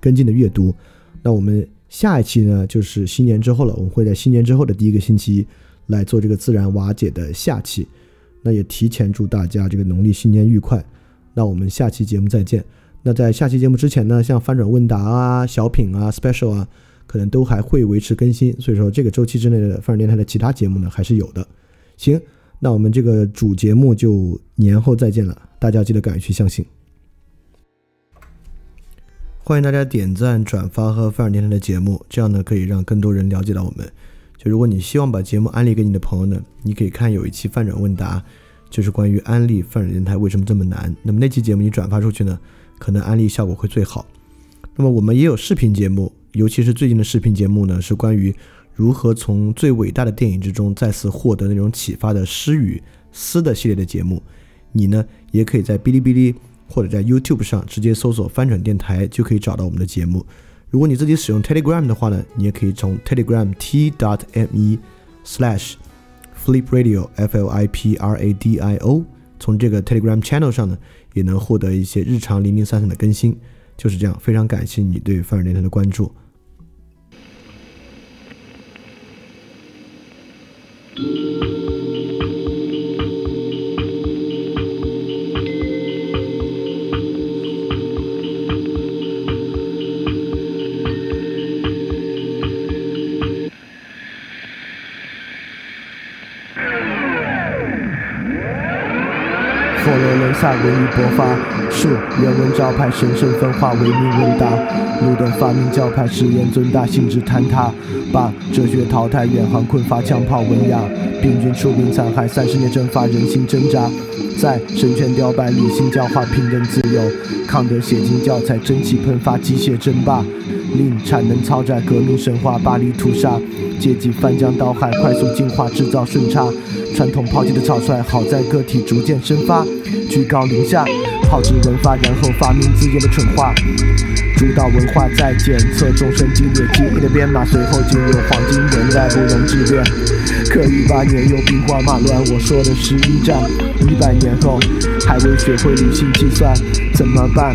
跟进的阅读。那我们下一期呢，就是新年之后了，我们会在新年之后的第一个星期来做这个自然瓦解的下期。那也提前祝大家这个农历新年愉快。那我们下期节目再见。那在下期节目之前呢，像翻转问答啊、小品啊、special 啊，可能都还会维持更新。所以说这个周期之内的翻转电台的其他节目呢，还是有的。行。那我们这个主节目就年后再见了，大家记得敢于去相信。欢迎大家点赞、转发和范尔电台的节目，这样呢可以让更多人了解到我们。就如果你希望把节目安利给你的朋友呢，你可以看有一期范转问答，就是关于安利范尔电台为什么这么难。那么那期节目你转发出去呢，可能安利效果会最好。那么我们也有视频节目，尤其是最近的视频节目呢，是关于。如何从最伟大的电影之中再次获得那种启发的诗与思的系列的节目，你呢也可以在哔哩哔哩或者在 YouTube 上直接搜索“翻转电台”就可以找到我们的节目。如果你自己使用 Telegram 的话呢，你也可以从 Telegram t.dot.me/slash/flipradio/f-l-i-p-r-a-d-i-o 从这个 Telegram Channel 上呢也能获得一些日常零零散散的更新。就是这样，非常感谢你对翻转电台的关注。Thank you. 萨文艺勃发，树人文招牌神圣分化，唯命问答。路灯发明教派，实验尊大，性质坍塌。把哲学淘汰，远航困乏，枪炮文雅。病菌出兵残害，三十年蒸发，人心挣扎。在神权雕败，理性教化，平等自由。康德写进教材，蒸汽喷发，机械争霸。令产能超载，革命神话，巴黎屠杀。阶级翻江倒海，快速进化，制造顺差。传统抛弃的草率，好在个体逐渐生发。居高临下，炮制文化，然后发明自己的蠢话。主导文化在检测众生激烈记忆的编码，随后进入黄金年代，不容置辩。可一八年又兵荒马乱，我说的是一战。一百年后还未学会理性计算，怎么办？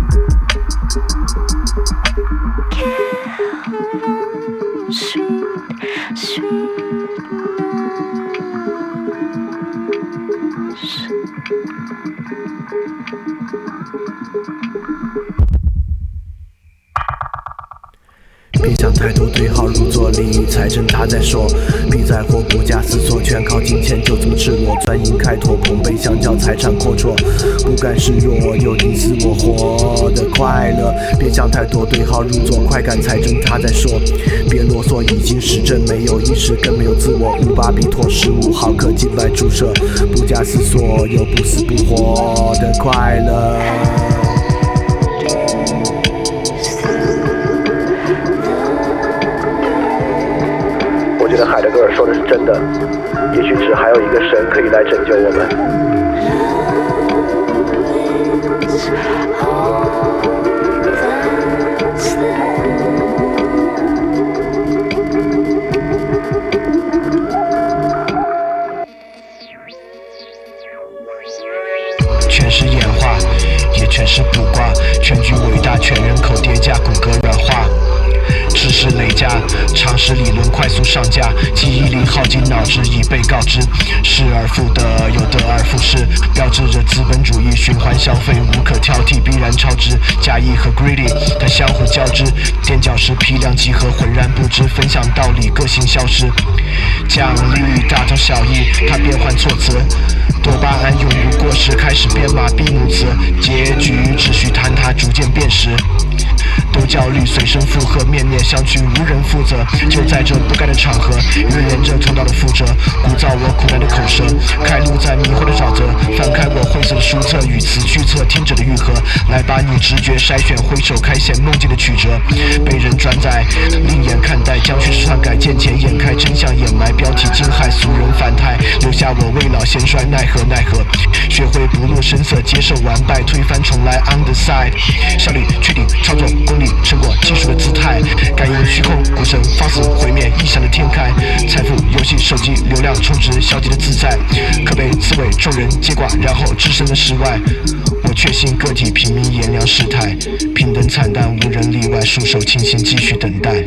太多，对号入座，理财真他在说，别在乎不假思索，全靠金钱就这么赤裸，专营开拓，捧杯相交，财产阔绰，不甘示弱，有你死我活的快乐。别想太多，对号入座，快感才真他在说，别啰嗦，已经实证，没有意识，更没有自我。五巴比妥十五毫克静脉注射，不假思索，有不死不活的快乐。是真的，也许只还有一个神可以来拯救我们。使理论快速上架，记忆力耗尽，脑汁已被告知，失而复得，又得而复失，标志着资本主义循环消费无可挑剔，必然超值。假意和 greedy 它相互交织，垫脚石批量集合，浑然不知，分享道理，个性消失。奖励大同小异，它变换措辞，多巴胺永不过时，开始编码闭幕词，结局只需坍塌，逐渐变实。都焦虑，随声附和，面面相觑，无人负责。就在这不该的场合，预言着通道的覆辙，鼓噪我苦难的口舌，开路在迷惑的沼泽。翻开我晦涩的书册，与词句册听者的愈合，来把你直觉筛选，挥手开显梦境的曲折。被人转载，另眼看待，将叙事篡改，见钱眼开，真相掩埋，标题惊骇，俗人反态，留下我未老先衰，奈何奈何。学会不露声色，接受完败，推翻重来，on the side，效率确定，操作功力。成果技术的姿态，感应虚空，股神放肆毁灭异想的天开，财富游戏手机流量充值，消极的自在，可被刺猬众人接管，然后置身的世外。我确信个体平民炎凉世态，平等惨淡，无人例外，束手清心，继续等待。